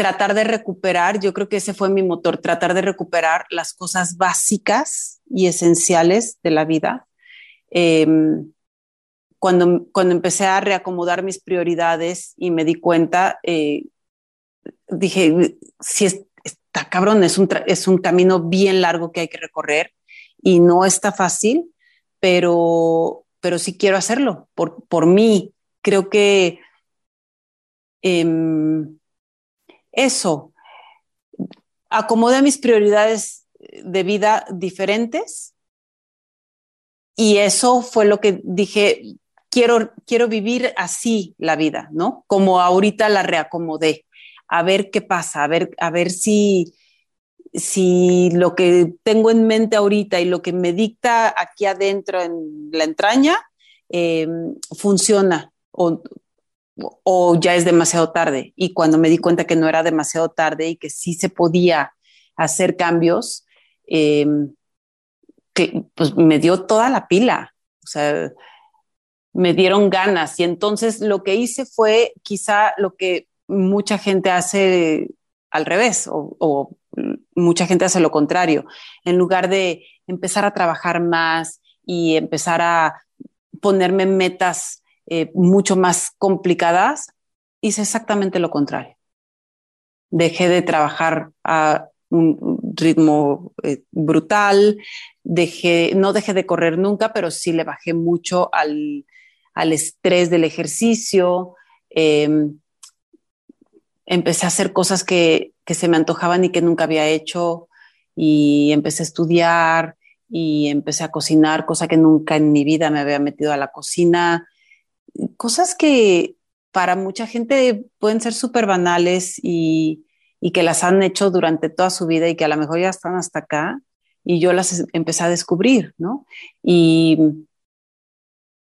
Speaker 5: tratar de recuperar, yo creo que ese fue mi motor, tratar de recuperar las cosas básicas y esenciales de la vida. Em, cuando, cuando empecé a reacomodar mis prioridades y me di cuenta, eh, dije, si está cabrón, es un, es un camino bien largo que hay que recorrer y no está fácil, pero, pero sí quiero hacerlo por, por mí. Creo que em, eso, acomodé mis prioridades de vida diferentes y eso fue lo que dije, quiero, quiero vivir así la vida, ¿no? Como ahorita la reacomodé, a ver qué pasa, a ver, a ver si, si lo que tengo en mente ahorita y lo que me dicta aquí adentro en la entraña eh, funciona o, o ya es demasiado tarde. Y cuando me di cuenta que no era demasiado tarde y que sí se podía hacer cambios, que, pues me dio toda la pila. O sea, me dieron ganas. Y entonces lo que hice fue quizá lo que mucha gente hace al revés o, mucha gente hace lo contrario. En lugar de empezar a trabajar más y empezar a ponerme metas eh, mucho más complicadas, hice exactamente lo contrario. Dejé de trabajar a un ritmo eh, brutal, no dejé de correr nunca, pero sí le bajé mucho al, estrés del ejercicio. Em, empecé a hacer cosas que, que se me antojaban y que nunca había hecho y empecé a estudiar y empecé a cocinar, cosa que nunca en mi vida me había metido a la cocina cosas que para mucha gente pueden ser súper banales y, que las han hecho durante toda su vida y que a lo mejor ya están hasta acá y yo las empecé a descubrir, ¿no? Y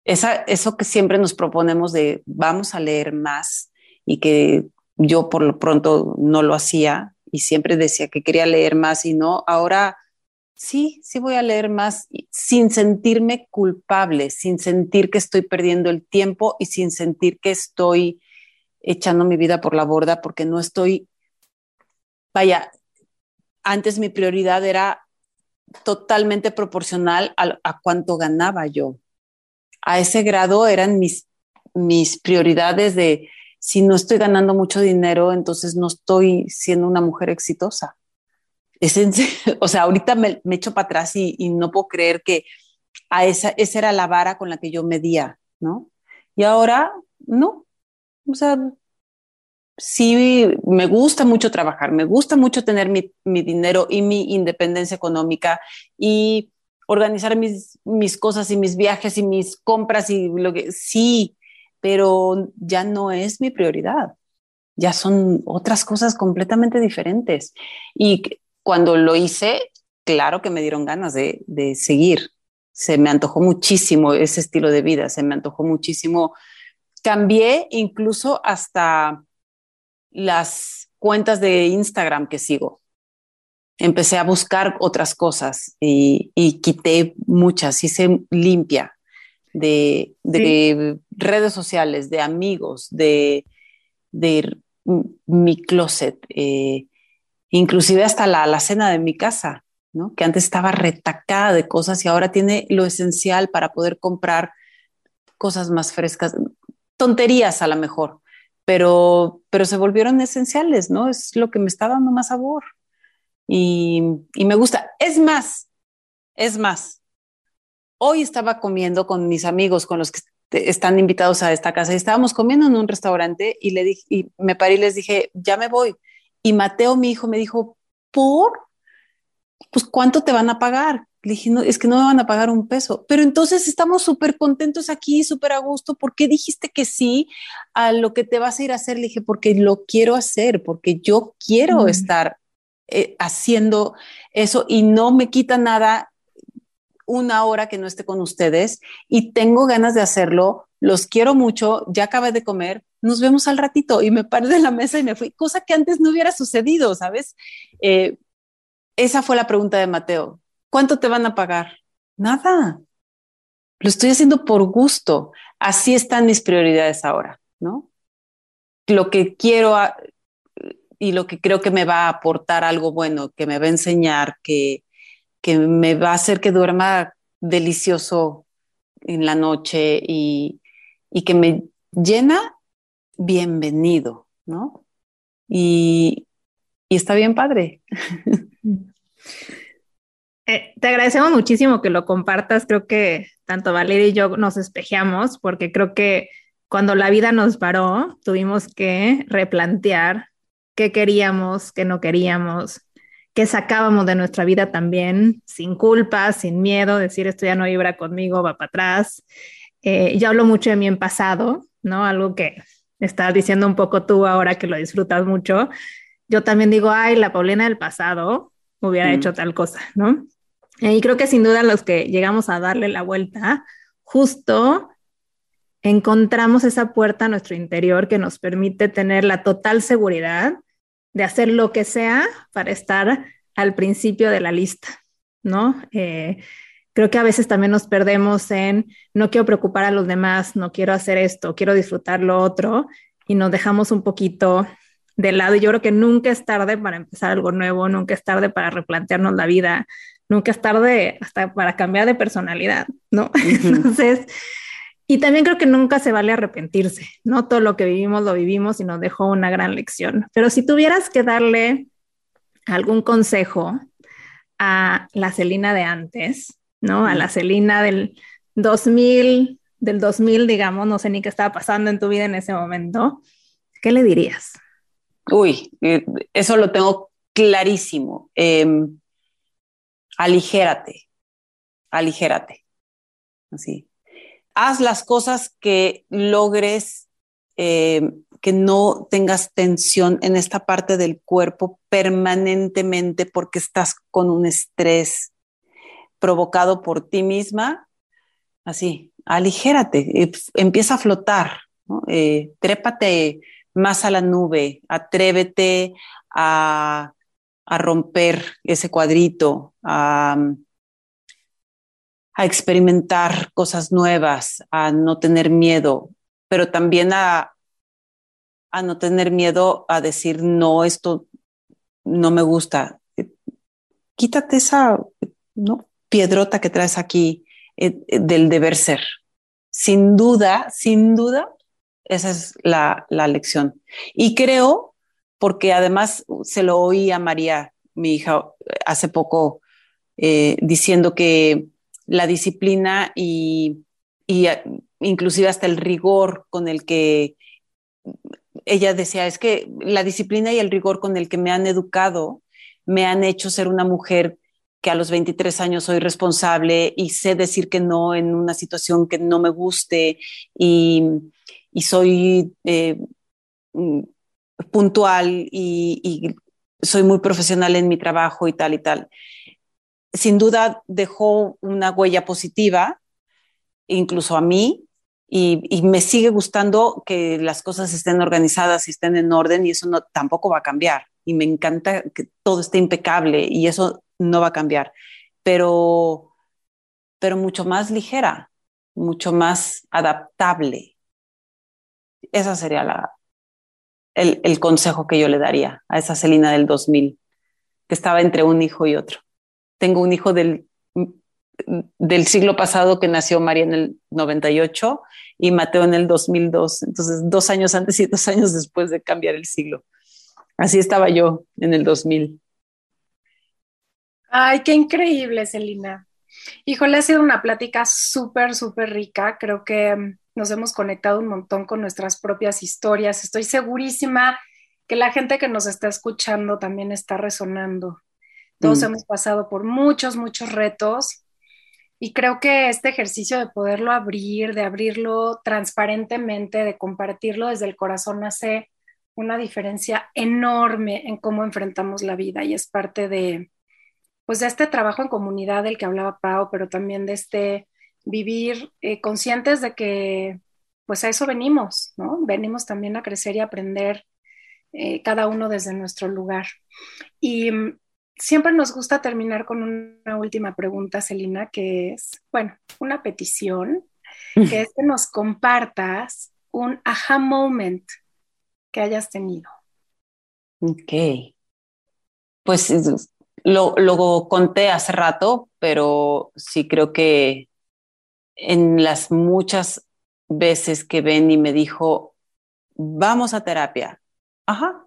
Speaker 5: esa, eso que siempre nos proponemos de vamos a leer más y que yo por lo pronto no lo hacía y siempre decía que quería leer más y no, ahora sí, sí voy a leer más sin sentirme culpable, sin sentir que estoy perdiendo el tiempo y sin sentir que estoy echando mi vida por la borda porque no estoy, vaya, antes mi prioridad era totalmente proporcional a, cuánto ganaba yo. A ese grado eran mis, mis prioridades de si no estoy ganando mucho dinero, entonces no estoy siendo una mujer exitosa. Es o sea, ahorita me, echo para atrás y, y, no puedo creer que a esa, esa era la vara con la que yo medía, ¿no? Y ahora, no. O sea, sí me gusta mucho trabajar, me gusta mucho tener mi, dinero y mi independencia económica y organizar mis, mis, cosas y mis viajes y mis compras y lo que sí, pero ya no es mi prioridad. Ya son otras cosas completamente diferentes. Y cuando lo hice, claro que me dieron ganas de, de seguir. Se me antojó muchísimo ese estilo de vida, se me antojó muchísimo. Cambié incluso hasta las cuentas de Instagram que sigo. Empecé a buscar otras cosas y, quité muchas, hice limpia de, redes sociales, de amigos, de, mi closet, eh, inclusive hasta la alacena de mi casa, ¿no? que antes estaba retacada de cosas y ahora tiene lo esencial para poder comprar cosas más frescas, tonterías a lo mejor, pero, pero se volvieron esenciales, ¿no? Es lo que me está dando más sabor. Y, y me gusta. Es más, es más. Hoy estaba comiendo con mis amigos, con los que están invitados a esta casa, y estábamos comiendo en un restaurante y, le dije, y me paré y les dije, ya me voy. Y Mateo, mi hijo, me dijo, ¿por? Pues, ¿cuánto te van a pagar? Le dije, no, es que no me van a pagar un peso. Pero entonces estamos súper contentos aquí, súper a gusto. ¿Por qué dijiste que sí a lo que te vas a ir a hacer? Le dije, porque lo quiero hacer, porque yo quiero estar eh, haciendo eso y no me quita nada una hora que no esté con ustedes y tengo ganas de hacerlo. Los quiero mucho. Ya acabé de comer. Nos vemos al ratito y me paré de la mesa y me fui, cosa que antes no hubiera sucedido, ¿sabes? Eh, esa fue la pregunta de Mateo ¿Cuánto te van a pagar? Nada. Lo estoy haciendo por gusto. Así están mis prioridades ahora, ¿no? Lo que quiero y lo que creo que me va a aportar algo bueno, que me va a enseñar, que, que me va a hacer que duerma delicioso en la noche y, y que me llena, bienvenido, ¿no? Y, y está bien padre.
Speaker 1: Eh, te agradecemos muchísimo que lo compartas. Creo que tanto Valeria y yo nos espejeamos porque creo que cuando la vida nos paró, tuvimos que replantear qué queríamos, qué no queríamos, qué sacábamos de nuestra vida también, sin culpa, sin miedo, decir esto ya no vibra conmigo, va para atrás. Eh, yo hablo mucho de mí en pasado, ¿no? Algo que estás diciendo un poco tú ahora que lo disfrutas mucho. Yo también digo, ay, la Paulina del pasado hubiera mm. hecho tal cosa, ¿no? Y creo que sin duda los que llegamos a darle la vuelta, justo encontramos esa puerta a nuestro interior que nos permite tener la total seguridad de hacer lo que sea para estar al principio de la lista, ¿no? Eh, creo que a veces también nos perdemos en no quiero preocupar a los demás, no quiero hacer esto, quiero disfrutar lo otro y nos dejamos un poquito de lado. Y yo creo que nunca es tarde para empezar algo nuevo, nunca es tarde para replantearnos la vida, nunca es tarde hasta para cambiar de personalidad, ¿no? Entonces, y también creo que nunca se vale arrepentirse, ¿no? Todo lo que vivimos lo vivimos y nos dejó una gran lección. Pero si tuvieras que darle algún consejo a la Celina de antes, ¿no? A la Celina del 2000, del 2000, digamos, no sé ni qué estaba pasando en tu vida en ese momento, ¿qué le dirías?
Speaker 5: Uy, eh, eso lo tengo clarísimo. Eh, aligérate, aligérate. Así. Haz las cosas que logres eh, que no tengas tensión en esta parte del cuerpo permanentemente porque estás con un estrés provocado por ti misma. Así, aligérate, empieza a flotar, eh, trépate más a la nube, atrévete a, romper ese cuadrito, a, a experimentar cosas nuevas, a no tener miedo, pero también a, a no tener miedo a decir, no, esto no me gusta. Quítate esa ¿no? piedrota que traes aquí eh, eh, del deber ser. Sin duda, sin duda, esa es la, lección. Y creo, porque además se lo oí a María, mi hija, hace poco, eh, diciendo que la disciplina y, y inclusive hasta el rigor con el que ella decía, es que la disciplina y el rigor con el que me han educado me han hecho ser una mujer que a los 23 años soy responsable y sé decir que no en una situación que no me guste y, soy eh, mm, puntual y, y, soy muy profesional en mi trabajo y tal y tal. Sin duda dejó una huella positiva, incluso a mí, y, me sigue gustando que las cosas estén organizadas y estén en orden y eso no, tampoco va a cambiar. Y me encanta que todo esté impecable y eso no va a cambiar. Pero, pero mucho más ligera, mucho más adaptable. Ese sería la, el, el, consejo que yo le daría a esa Celina del 2000, que estaba entre un hijo y otro. Tengo un hijo del del siglo pasado que nació María en el 98 y Mateo en el 2002. Entonces, dos años antes y dos años después de cambiar el siglo. Así estaba yo en el 2000.
Speaker 4: Ay, qué increíble, Celina. Híjole, ha sido una plática súper, súper rica. Creo que mm, nos hemos conectado un montón con nuestras propias historias. Estoy segurísima que la gente que nos está escuchando también está resonando. Todos mm. hemos pasado por muchos, muchos retos y creo que este ejercicio de poderlo abrir, de abrirlo transparentemente, de compartirlo desde el corazón hace una diferencia enorme en cómo enfrentamos la vida y es parte de, pues, de este trabajo en comunidad del que hablaba Pau, pero también de este vivir eh, conscientes de que, pues, a eso venimos, ¿no? Venimos también a crecer y aprender eh, cada uno desde nuestro lugar. Y siempre nos gusta terminar con una última pregunta, Celina, que es, bueno, una petición, que es que nos compartas un aha moment que hayas tenido.
Speaker 5: Ok. Pues lo, lo conté hace rato, pero sí creo que en las muchas veces que Benny me dijo, vamos a terapia, ajá,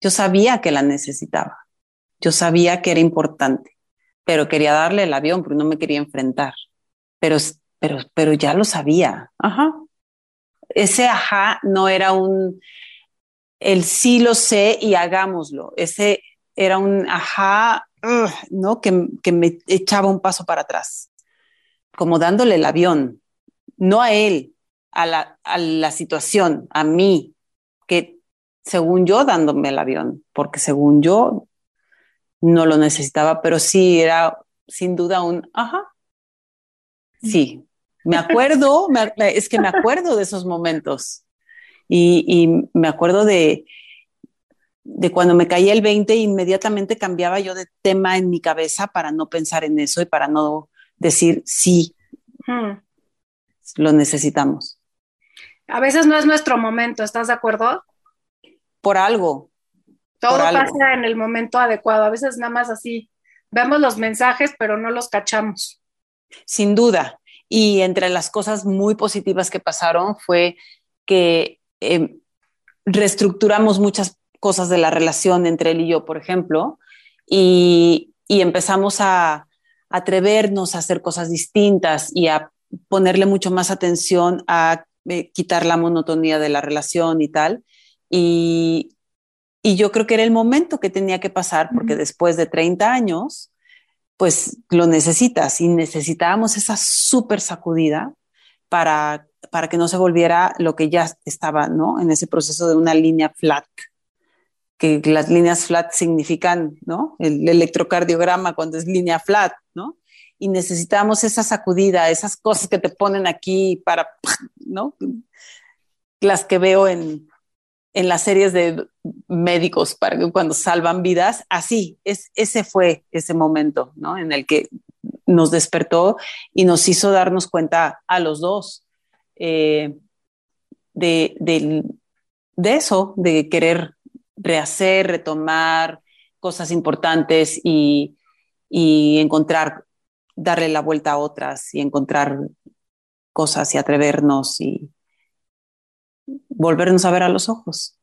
Speaker 5: yo sabía que la necesitaba yo sabía que era importante, pero quería darle el avión porque no me quería enfrentar. Pero, pero, pero ya lo sabía. Ajá. Ese ajá no era un, el sí lo sé y hagámoslo. Ese era un ajá, ¿no? Que, que me echaba un paso para atrás, como dándole el avión, no a él, a la, a la situación, a mí, que según yo dándome el avión, porque según yo no lo necesitaba, pero sí era sin duda un, ajá, sí, me acuerdo, es que me acuerdo de esos momentos y, me acuerdo de, de cuando me caía el 20, inmediatamente cambiaba yo de tema en mi cabeza para no pensar en eso y para no decir sí, hmm. lo necesitamos.
Speaker 4: A veces no es nuestro momento, ¿estás de acuerdo?
Speaker 5: Por algo,
Speaker 4: todo pasa en el momento adecuado. A veces nada más así, vemos los mensajes, pero no los cachamos.
Speaker 5: Sin duda. Y entre las cosas muy positivas que pasaron fue que em, reestructuramos muchas cosas de la relación entre él y yo, por ejemplo, y, empezamos a atrevernos a hacer cosas distintas y a ponerle mucho más atención a eh, quitar la monotonía de la relación y tal. Y, y yo creo que era el momento que tenía que pasar, porque después de 30 años, pues lo necesitas y necesitábamos esa súper sacudida para, para que no se volviera lo que ya estaba, ¿no? En ese proceso de una línea flat, que las líneas flat significan, ¿no? El electrocardiograma cuando es línea flat, ¿no? Y necesitamos esa sacudida, esas cosas que te ponen aquí para, ¿no? Las que veo en, en las series de médicos para cuando salvan vidas, así, es, ese fue ese momento, ¿no? En el que nos despertó y nos hizo darnos cuenta a los dos eh, de, de, eso, de querer rehacer, retomar cosas importantes y, y encontrar, darle la vuelta a otras y encontrar cosas y atrevernos y volvernos a ver a los ojos.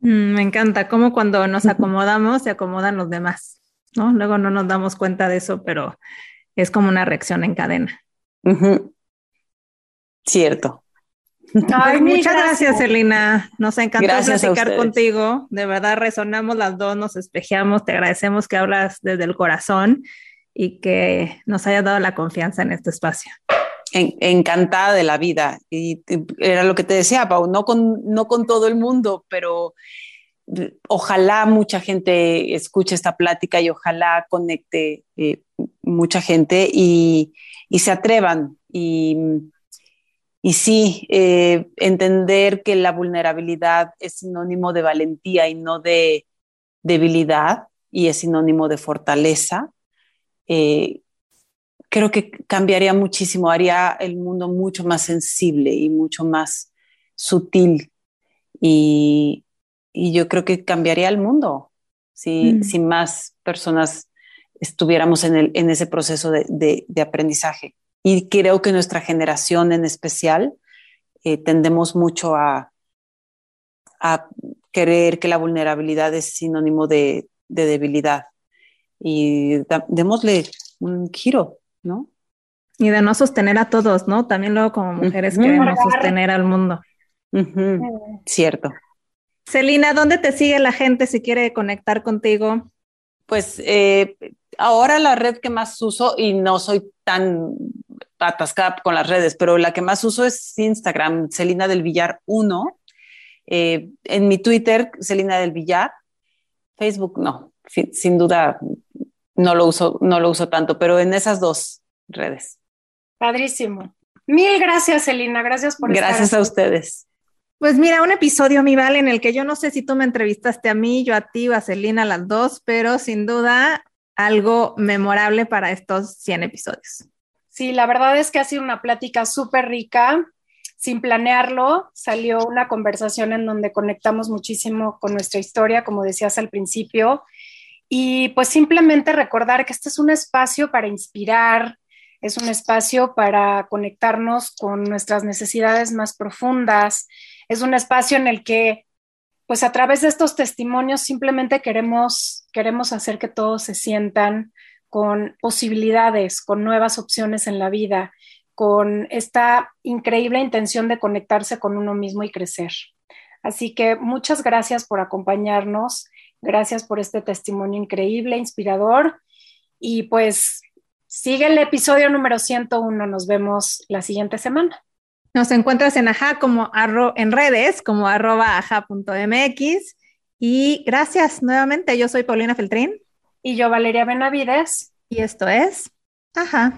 Speaker 1: Mm, me encanta cómo cuando nos acomodamos se acomodan los demás, ¿no? Luego no nos damos cuenta de eso, pero es como una reacción en cadena.
Speaker 5: Cierto.
Speaker 1: Pues muchas gracias, Elina. Nos encantó platicar contigo. De verdad resonamos las dos, nos espejeamos. Te agradecemos que hablas desde el corazón y que nos hayas dado la confianza en este espacio
Speaker 5: encantada de la vida. Y era lo que te decía, Pau, no con, no con todo el mundo, pero ojalá mucha gente escuche esta plática y ojalá conecte eh, mucha gente y, se atrevan. Y, y sí, eh, entender que la vulnerabilidad es sinónimo de valentía y no de debilidad y es sinónimo de fortaleza. Eh, creo que cambiaría muchísimo, haría el mundo mucho más sensible y mucho más sutil. Y, yo creo que cambiaría el mundo si, mm. más personas estuviéramos en, el, en ese proceso de, aprendizaje. Y creo que nuestra generación en especial eh, tendemos mucho a, a creer que la vulnerabilidad es sinónimo de, de debilidad. Y démosle un giro, ¿no?
Speaker 1: Y de no sostener a todos, ¿no? También luego como mujeres queremos sostener al mundo.
Speaker 5: Cierto.
Speaker 1: Celina, ¿dónde te sigue la gente si quiere conectar contigo?
Speaker 5: Pues eh, ahora la red que más uso, y no soy tan atascada con las redes, pero la que más uso es Instagram, Celina del Villar 1. Eh, en mi Twitter, Celina del Villar. Facebook, no, sin duda no lo uso, no lo uso tanto, pero en esas dos redes.
Speaker 4: Padrísimo. Mil gracias, Elina. Gracias por
Speaker 5: Gracias a ustedes.
Speaker 1: Pues mira, un episodio, mi Val, en el que yo no sé si tú me entrevistaste a mí, yo a ti o a Celina, las dos, pero sin duda algo memorable para estos 100 episodios.
Speaker 4: Sí, la verdad es que ha sido una plática súper rica. Sin planearlo, salió una conversación en donde conectamos muchísimo con nuestra historia, como decías al principio, y pues simplemente recordar que este es un espacio para inspirar, es un espacio para conectarnos con nuestras necesidades más profundas, es un espacio en el que pues a través de estos testimonios simplemente queremos, queremos hacer que todos se sientan con posibilidades, con nuevas opciones en la vida, con esta increíble intención de conectarse con uno mismo y crecer. Así que muchas gracias por acompañarnos. Gracias por este testimonio increíble, inspirador. Y pues sigue el episodio número 101. Nos vemos la siguiente semana.
Speaker 1: Nos encuentras en Aja como en redes como arroba aja.mx. Y gracias nuevamente. Yo soy Paulina Feltrín.
Speaker 4: Y yo Valeria Benavides.
Speaker 1: Y esto es Aja.